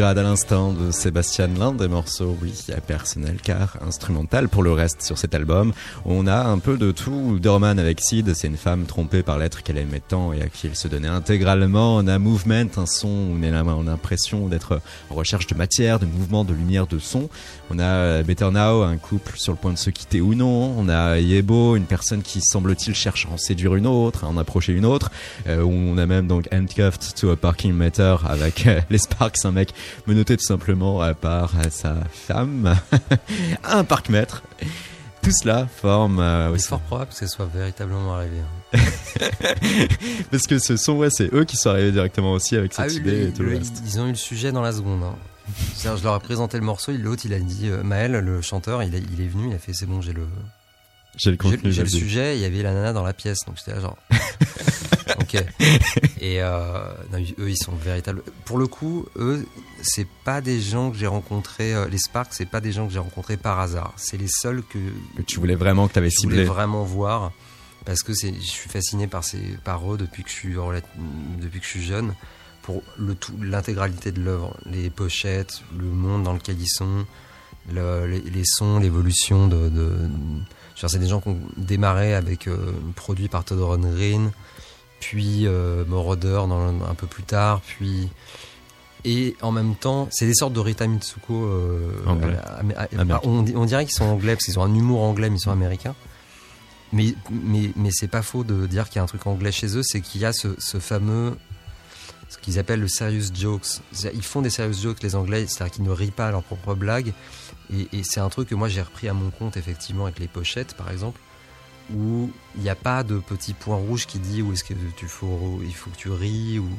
À l'instant de Sébastien l'un des morceaux, oui, personnel car instrumental pour le reste sur cet album. On a un peu de tout. Dorman avec Sid, c'est une femme trompée par l'être qu'elle aimait tant et à qui elle se donnait intégralement. On a Movement, un son où on a l'impression d'être en recherche de matière, de mouvement, de lumière, de son. On a Better Now, un couple sur le point de se quitter ou non. On a Yebo, une personne qui semble-t-il cherche à en séduire une autre, à en approcher une autre. Euh, on a même donc Handcuffed to a Parking Meter avec euh, les Sparks, un mec menotté tout simplement euh, par euh, sa femme, un parc-mètre. Tout cela forme euh, aussi. fort probable que ce soit véritablement arrivé. hein. Parce que ce sont, ouais, c'est eux qui sont arrivés directement aussi avec cette Ah idée et tout le le- reste. ils ont eu le sujet dans la seconde. hein. Je leur ai présenté le morceau, l'autre il a dit, euh, Maël, le chanteur, il, a- il est venu, il a fait c'est bon, j'ai le, J'ai le contenu. j'ai le sujet, il y avait la nana dans la pièce, donc j'étais là genre. ok. Et euh, non, eux, ils sont véritables. Pour le coup, eux, c'est pas des gens que j'ai rencontrés. euh, les Sparks, c'est pas des gens que j'ai rencontrés par hasard. C'est les seuls que Que tu voulais vraiment que tu avais je voulais ciblé. vraiment voir parce que c'est, je suis fasciné par ces, par eux depuis que je suis depuis que je suis jeune pour le tout, l'intégralité de l'œuvre, les pochettes, le monde dans lequel ils sont, le- les, les sons, l'évolution de, c'est des gens qui ont démarré avec euh, produit par Todd Rundgren, puis euh, Moroder dans un peu plus tard, puis et en même temps, c'est des sortes de Rita Mitsuko. euh, on, on dirait qu'ils sont anglais parce qu'ils ont un humour anglais, mais ils sont américains. Mais, mais, mais c'est pas faux de dire qu'il y a un truc anglais chez eux, c'est qu'il y a ce, ce fameux, ce qu'ils appellent le serious jokes. Ils font des serious jokes, les Anglais, c'est-à-dire qu'ils ne rient pas à leurs propres blagues. Et, et c'est un truc que moi j'ai repris à mon compte, effectivement, avec les pochettes, par exemple, où il n'y a pas de petit point rouge qui dit où est-ce que tu faut, il faut que tu ris, ou,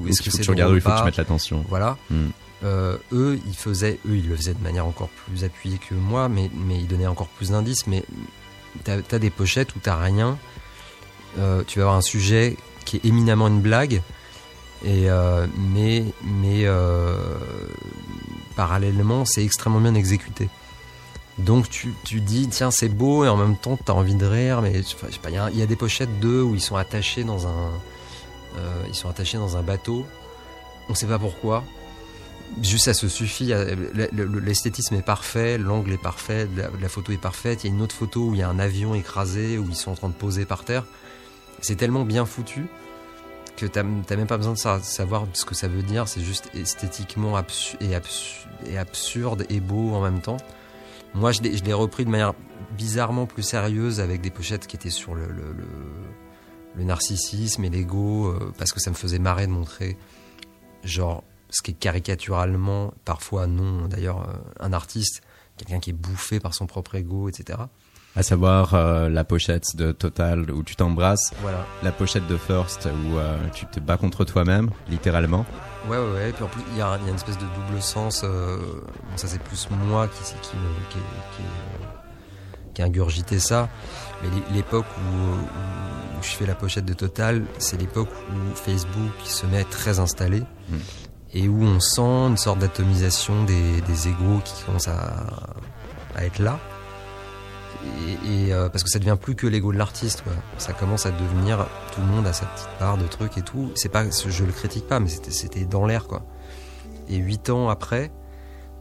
ou est-ce que faut que c'est tu regardes, drôle il faut que tu mettes l'attention. Voilà. Hmm. Euh, eux, ils faisaient, eux, ils le faisaient de manière encore plus appuyée que moi, mais, mais ils donnaient encore plus d'indices. Mais t'as as des pochettes où t'as rien. Euh, tu vas avoir un sujet qui est éminemment une blague, et euh, mais mais parallèlement, c'est extrêmement bien exécuté. Donc tu, tu dis tiens c'est beau et en même temps t'as envie de rire mais il y, a- des pochettes d'eux où ils sont attachés dans un euh, ils sont attachés dans un bateau. On sait pas pourquoi. Juste ça se suffit l'esthétisme est parfait l'angle est parfait la, photo est parfaite. Il y a une autre photo où il y a un avion écrasé où ils sont en train de poser par terre. C'est tellement bien foutu que t'as même pas besoin de sa- savoir ce que ça veut dire. C'est juste esthétiquement absurde et beau en même temps moi, je l'ai repris de manière bizarrement plus sérieuse avec des pochettes qui étaient sur le narcissisme et l'ego, euh, parce que ça me faisait marrer de montrer, genre, ce qui est caricaturalement, parfois non, d'ailleurs, euh, un artiste, quelqu'un qui est bouffé par son propre ego, etc. À savoir euh, la pochette de Total où tu t'embrasses, Voilà. la pochette de First où euh, tu te bats contre toi-même, littéralement. Ouais, ouais, ouais. Puis en plus, il y, a y une espèce de double sens. euh, bon, ça, c'est plus moi qui, qui, me- qui, qui, qui a ingurgité ça. Mais l'é- l'époque où, où je fais la pochette de Total, c'est l'époque où Facebook se met très installé Mm. et où on sent une sorte d'atomisation des, des égos qui commencent à, à être là. Et, euh, parce que ça devient plus que l'ego de l'artiste. Ça commence à devenir tout le monde a sa petite part de trucs et tout. C'est pas, je le critique pas, mais c'était, dans l'air, quoi. Et huit ans après,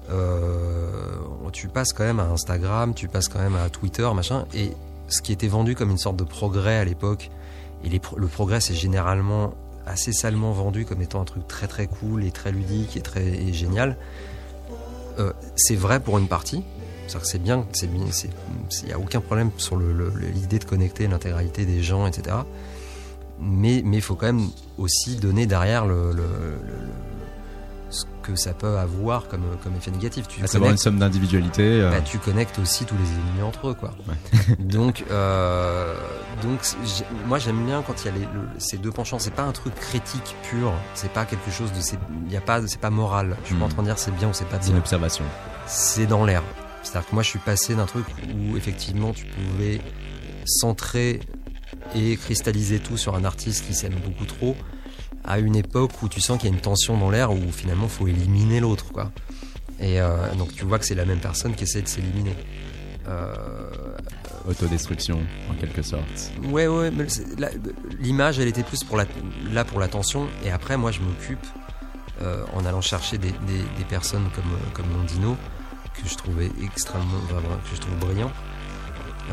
euh, tu passes quand même à Instagram, tu passes quand même à Twitter, machin. Et ce qui était vendu comme une sorte de progrès à l'époque, et le progrès c'est généralement assez salement vendu comme étant un truc très très cool et très ludique et très génial. Euh, c'est vrai pour une partie, c'est bien, c'est bien, c'est, il y a aucun problème sur l'idée de connecter l'intégralité des gens, etc. Mais il faut quand même aussi donner derrière le, le- le- le- ce que ça peut avoir comme comme effet négatif. Tu À savoir une somme d'individualité. euh, bah, tu connectes aussi tous les ennemis entre eux, quoi. donc, euh, donc, moi j'aime bien quand il y a les, le- ces deux penchants. C'est pas un truc critique pur. C'est pas quelque chose de, c'est, il y a pas, c'est pas moral. Je suis pas en Hmm. train de dire c'est bien ou c'est pas c'est une bien. observation. C'est dans l'air. C'est-à-dire que moi je suis passé d'un truc où effectivement tu pouvais centrer et cristalliser tout sur un artiste qui s'aime beaucoup trop à une époque où tu sens qu'il y a une tension dans l'air où finalement faut éliminer l'autre quoi. Et euh, donc tu vois que c'est la même personne qui essaie de s'éliminer. Euh, Autodestruction, en quelque sorte. ouais ouais, mais la- l'image elle était plus pour la, là pour l'attention et après moi je m'occupe euh, en allant chercher des, des, des personnes comme comme Mondino que je trouvais extrêmement que je trouve brillant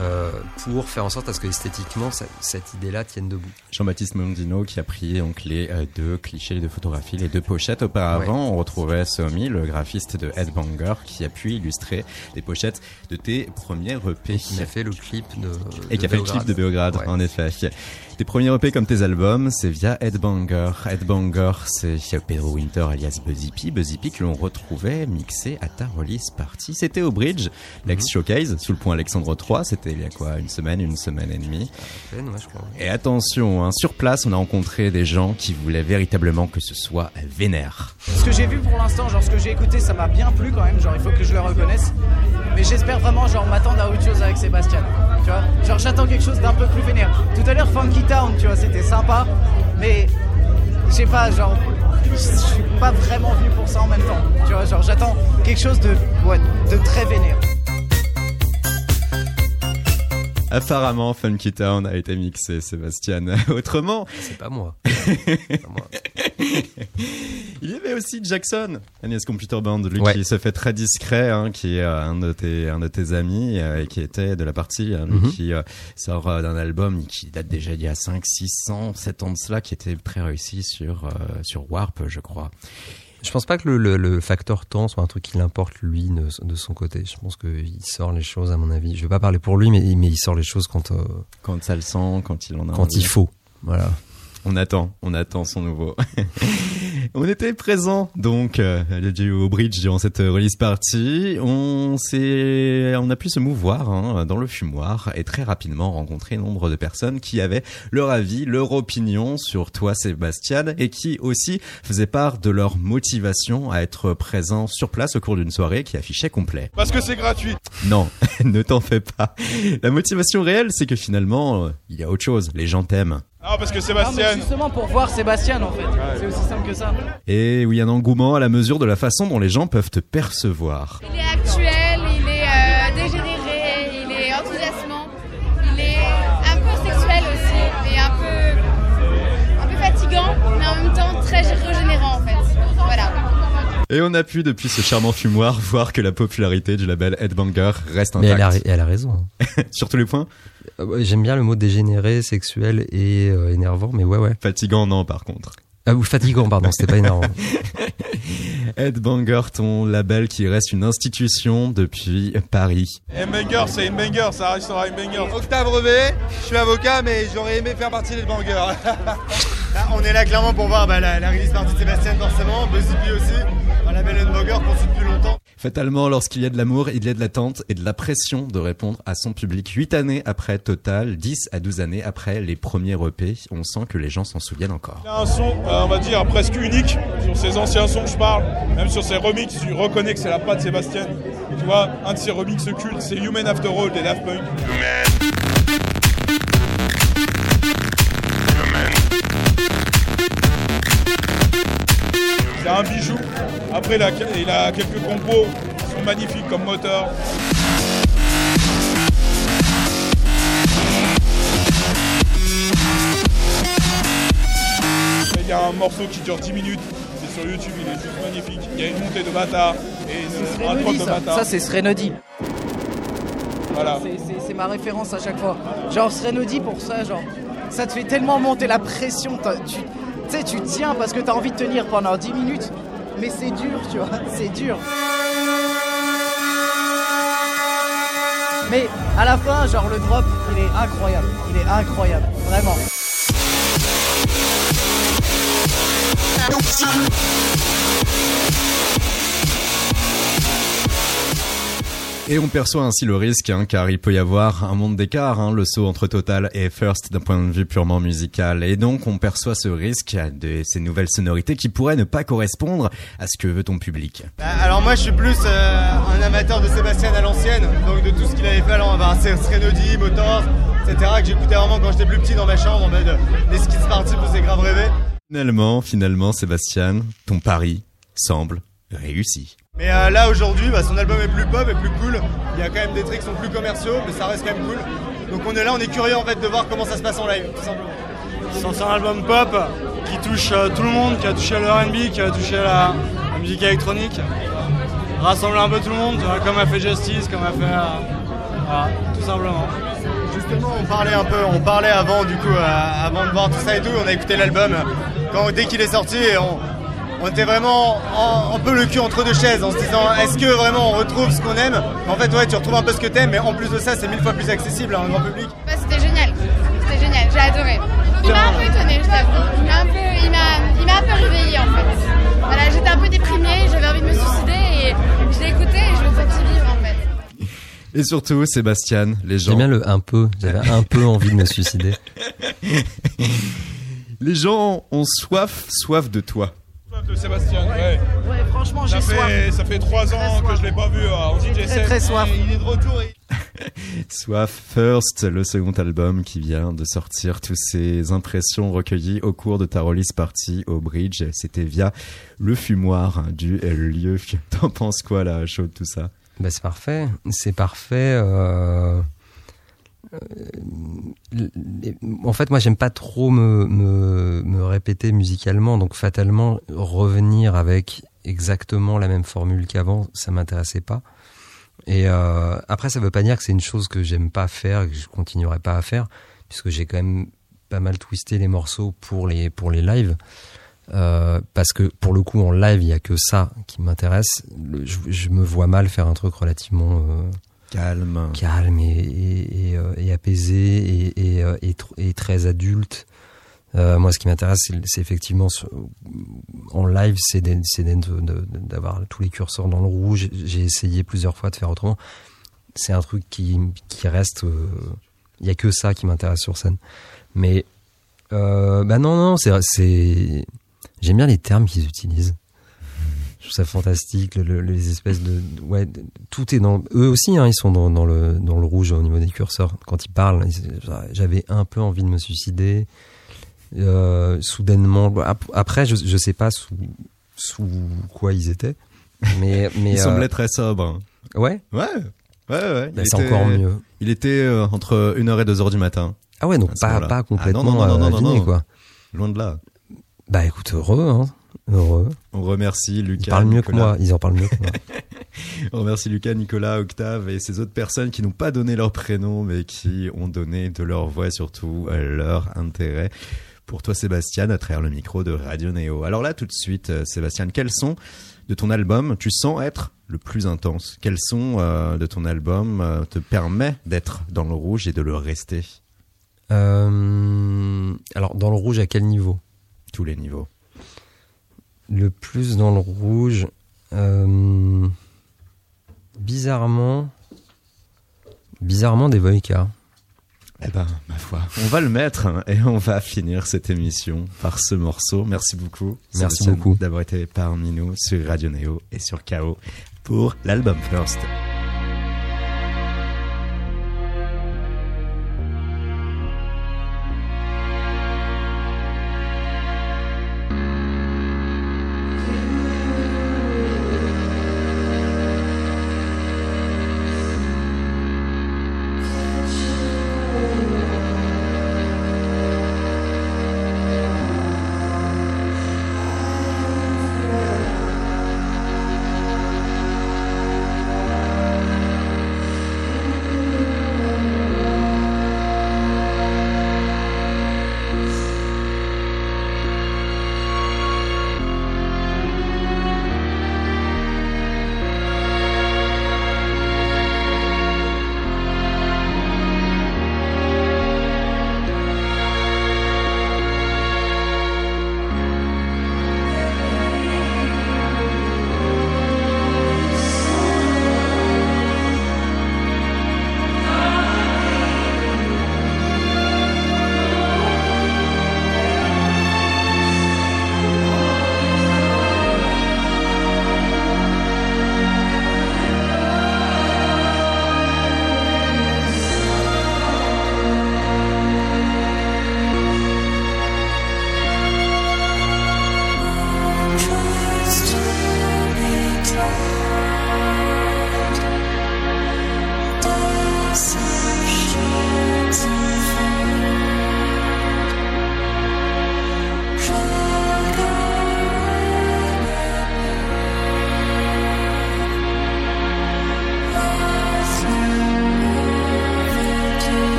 euh, pour faire en sorte à ce que esthétiquement ça- cette idée-là tienne debout. Jean-Baptiste Mondino qui a pris donc les euh, deux clichés, les deux photographies, les deux pochettes. Auparavant, on retrouvait Somi, le graphiste de Headbanger, qui a pu illustrer les pochettes de tes premiers EP. Qui a fait le clip de Et qui a fait le clip de Beograd, Ouais. en effet. Tes premiers EP comme tes albums, c'est via Headbanger. Headbanger, c'est Pedro Winter alias Buzzy P. Buzzy P que l'on retrouvait mixé à ta release party. C'était au Bridge, l'ex Showcase, sous le pont Alexandre 3. C'était il y a quoi, une semaine, une semaine et demie. Ouais, ouais, je crois. Et attention, hein, sur place, on a rencontré des gens qui voulaient véritablement que ce soit vénère. Ce que j'ai vu pour l'instant, genre ce que j'ai écouté, ça m'a bien plu quand même. Genre il faut que je le reconnaisse. Mais j'espère vraiment genre m'attendre à autre chose avec Sébastien. Tu vois, genre j'attends quelque chose d'un peu plus vénère. Tout à l'heure Funky Tu vois, c'était sympa, mais je sais pas, genre je suis pas vraiment venu pour ça en même temps. Tu vois, genre j'attends quelque chose de de très vénère. Apparemment, Funky Town a été mixé, Sébastien. Autrement, C'est pas moi. C'est pas moi. il y avait aussi Jackson, Agnès Computer Band, lui Ouais. qui se fait très discret, hein, qui est euh, un de tes, un de tes amis euh, et qui était de la partie, hein, lui Mhm. qui euh, sort euh, d'un album qui date déjà d'il y a 5, 600, 7 ans de cela, qui était très réussi sur, euh, sur Warp, je crois. Je pense pas que le, le, le facteur temps soit un truc qui l'importe lui de, de son côté. Je pense qu'il sort les choses à mon avis. Je vais pas parler pour lui, mais, mais il sort les choses quand euh, Quand ça le sent, quand il en a quand envie. il faut. Voilà. On attend, on attend son nouveau. on était présent donc euh, au bridge durant cette release party. On s'est, on a pu se mouvoir hein, dans le fumoir et très rapidement rencontrer nombre de personnes qui avaient leur avis, leur opinion sur toi Sébastien et qui aussi faisaient part de leur motivation à être présent sur place au cours d'une soirée qui affichait complet. Parce que c'est gratuit. Non, ne t'en fais pas. La motivation réelle, c'est que finalement, euh, il y a autre chose. Les gens t'aiment. Non, parce que Non, mais Sébastien. justement pour voir Sébastien en fait. C'est aussi simple que ça. Et oui, un engouement à la mesure de la façon dont les gens peuvent te percevoir. Il est actuel, Et on a pu, depuis ce charmant fumoir, voir que la popularité du label Headbanger reste Mais elle a, intacte. elle a raison. hein. Sur tous les points? Euh, J'aime bien le mot dégénéré, sexuel et euh, énervant, mais ouais, ouais. Fatigant, non, par contre. Ah, ou fatigant, pardon, c'était pas énervant. Headbanger, ton label qui reste une institution depuis Paris. Un banger, c'est une banger, ça restera une banger. Octave Brevet, je suis avocat, mais j'aurais aimé faire partie des bangers. Là, on est là clairement pour voir bah, la, la release partie de Sébastien forcément, Buzzy P aussi, un label Headbanger qu'on suit depuis longtemps. Fatalement, lorsqu'il y a de l'amour, il y a de l'attente et de la pression de répondre à son public. 8 années après Total, 10 à 12 années après les premiers EP, on sent que les gens s'en souviennent encore. Il y a un son, euh, on va dire, presque unique. Sur ses anciens sons, je parle. Même sur ses remixes, tu reconnais que c'est la patte Sébastien. Tu vois, un de ses remixes cultes, c'est Human After All des Daft Punk. C'est un bijou. Après, il a, il a quelques compos qui sont magnifiques comme moteur. Il y a un morceau qui dure 10 minutes. C'est sur YouTube, il est juste magnifique. Il y a une montée de bâtard et une, un drop de ça. bâtard. Ça c'est Srenody. Voilà. C'est- ma référence à chaque fois. Genre Srenody pour ça, genre, ça te fait tellement monter la pression. Tu tu sais, tu tiens parce que t'as envie de tenir pendant 10 minutes. Mais c'est dur, tu vois, c'est dur. Mais à la fin, genre le drop, il est incroyable. Il est incroyable, vraiment. Et on perçoit ainsi le risque, hein, car il peut y avoir un monde d'écart, hein, le saut entre Total et First d'un point de vue purement musical. Et donc on perçoit ce risque de ces nouvelles sonorités qui pourraient ne pas correspondre à ce que veut ton public. Bah, alors moi je suis plus euh, un amateur de Sébastien à l'ancienne, donc de tout ce qu'il avait fait alors bah, c'est Srenody, Motors, etc. que j'écoutais vraiment quand j'étais plus petit dans ma chambre en mode euh, les skits parties pour c'est grave rêvé. Finalement, finalement, Sébastien, ton pari semble réussi. Mais euh, là aujourd'hui bah, son album est plus pop et plus cool, il y a quand même des trucs qui sont plus commerciaux mais ça reste quand même cool. Donc on est là, on est curieux en fait de voir comment ça se passe en live tout simplement. C'est un album pop qui touche euh, tout le monde, qui a touché le RB, qui a touché la, la musique électronique. Rassemble un peu tout le monde, tu vois, comme a fait Justice, comme a fait euh, Voilà, tout simplement. Justement, on parlait un peu, on parlait avant du coup, euh, avant de voir tout ça et tout, on a écouté l'album quand dès qu'il est sorti et on, on était vraiment en- un peu le cul entre deux chaises en se disant est-ce que vraiment on retrouve ce qu'on aime? En fait, ouais, tu retrouves un peu ce que t'aimes, mais en plus de ça, c'est mille fois plus accessible à un grand public. Bah, c'était génial. C'était génial. J'ai adoré. Il m'a un peu étonné, je t'avoue. Il m'a un peu, il m'a, il m'a un peu réveillé en fait. Voilà, j'étais un peu déprimée, j'avais envie de me suicider et je l'ai écouté et je me sentis vivre en fait. Et surtout, Sébastien, les gens. J'aime bien le un peu. J'avais un peu envie de me suicider. Les gens ont soif, soif de toi. De Sébastien, ouais. Ouais, franchement, Ça j'ai soif. fait, ça fait trois ans que je l'ai pas vu euh, en DJ Très très soif. Il est de retour. et- Soif First, le second album qui vient de sortir, toutes ces impressions recueillies au cours de ta release party au Bridge, c'était via le fumoir du lieu. T'en penses quoi là, chaud tout ça? Bah, c'est parfait. C'est parfait. euh, euh, En fait, moi, j'aime pas trop me, répéter musicalement, donc fatalement, revenir avec exactement la même formule qu'avant, ça m'intéressait pas. Et euh, après, ça veut pas dire que c'est une chose que j'aime pas faire, et que je continuerai pas à faire, puisque j'ai quand même pas mal twisté les morceaux pour les pour les lives. Euh, parce que pour le coup en live il y a que ça qui m'intéresse je, me vois mal faire un truc relativement euh, Calme. calme et, et, et, euh, et apaisé et, euh, très adulte. Euh, moi ce qui m'intéresse c'est effectivement en live c'est d'avoir tous les curseurs dans le rouge. J'ai essayé plusieurs fois de faire autrement. C'est un truc qui, qui reste euh, il y a que ça qui m'intéresse sur scène. Mais euh, bah non non c'est j'aime bien les termes qu'ils utilisent je trouve ça fantastique le- le- les espèces de ouais tout est dans eux aussi hein, ils sont dans, dans le dans le rouge au niveau des curseurs quand ils parlent ils- j'avais un peu envie de me suicider euh, soudainement ap- après je je sais pas sous sous quoi ils étaient mais mais Il euh, semblait très sobre. ouais Ouais. Ouais, ouais. bah, c'est encore mieux Il était euh, entre 1h et 2h du matin. ah ouais donc pas pas Ah, complètement non, non, non, non, non. quoi Loin de là. bah écoute heureux hein heureux On remercie ils Lucas. parlent mieux que Nicolas. moi ils en parlent mieux que moi On remercie Lucas, Nicolas, Octave et ces autres personnes qui n'ont pas donné leur prénom mais qui ont donné de leur voix et surtout euh, leur intérêt. Pour toi Sébastien, à travers le micro de Radio Néo. Alors là tout de suite euh, Sébastien, quels sont de ton album tu sens être le plus intense? Quels sont euh, de ton album euh, te permet d'être dans le rouge et de le rester? Euh, alors dans le rouge à quel niveau? Tous les niveaux Le plus dans le rouge, euh, bizarrement, bizarrement des Voica. Eh ben, ma foi, on va le mettre hein, et on va finir cette émission par ce morceau. Merci beaucoup. Merci beaucoup. d'avoir été parmi nous sur Radio Néo et sur KO pour l'album First.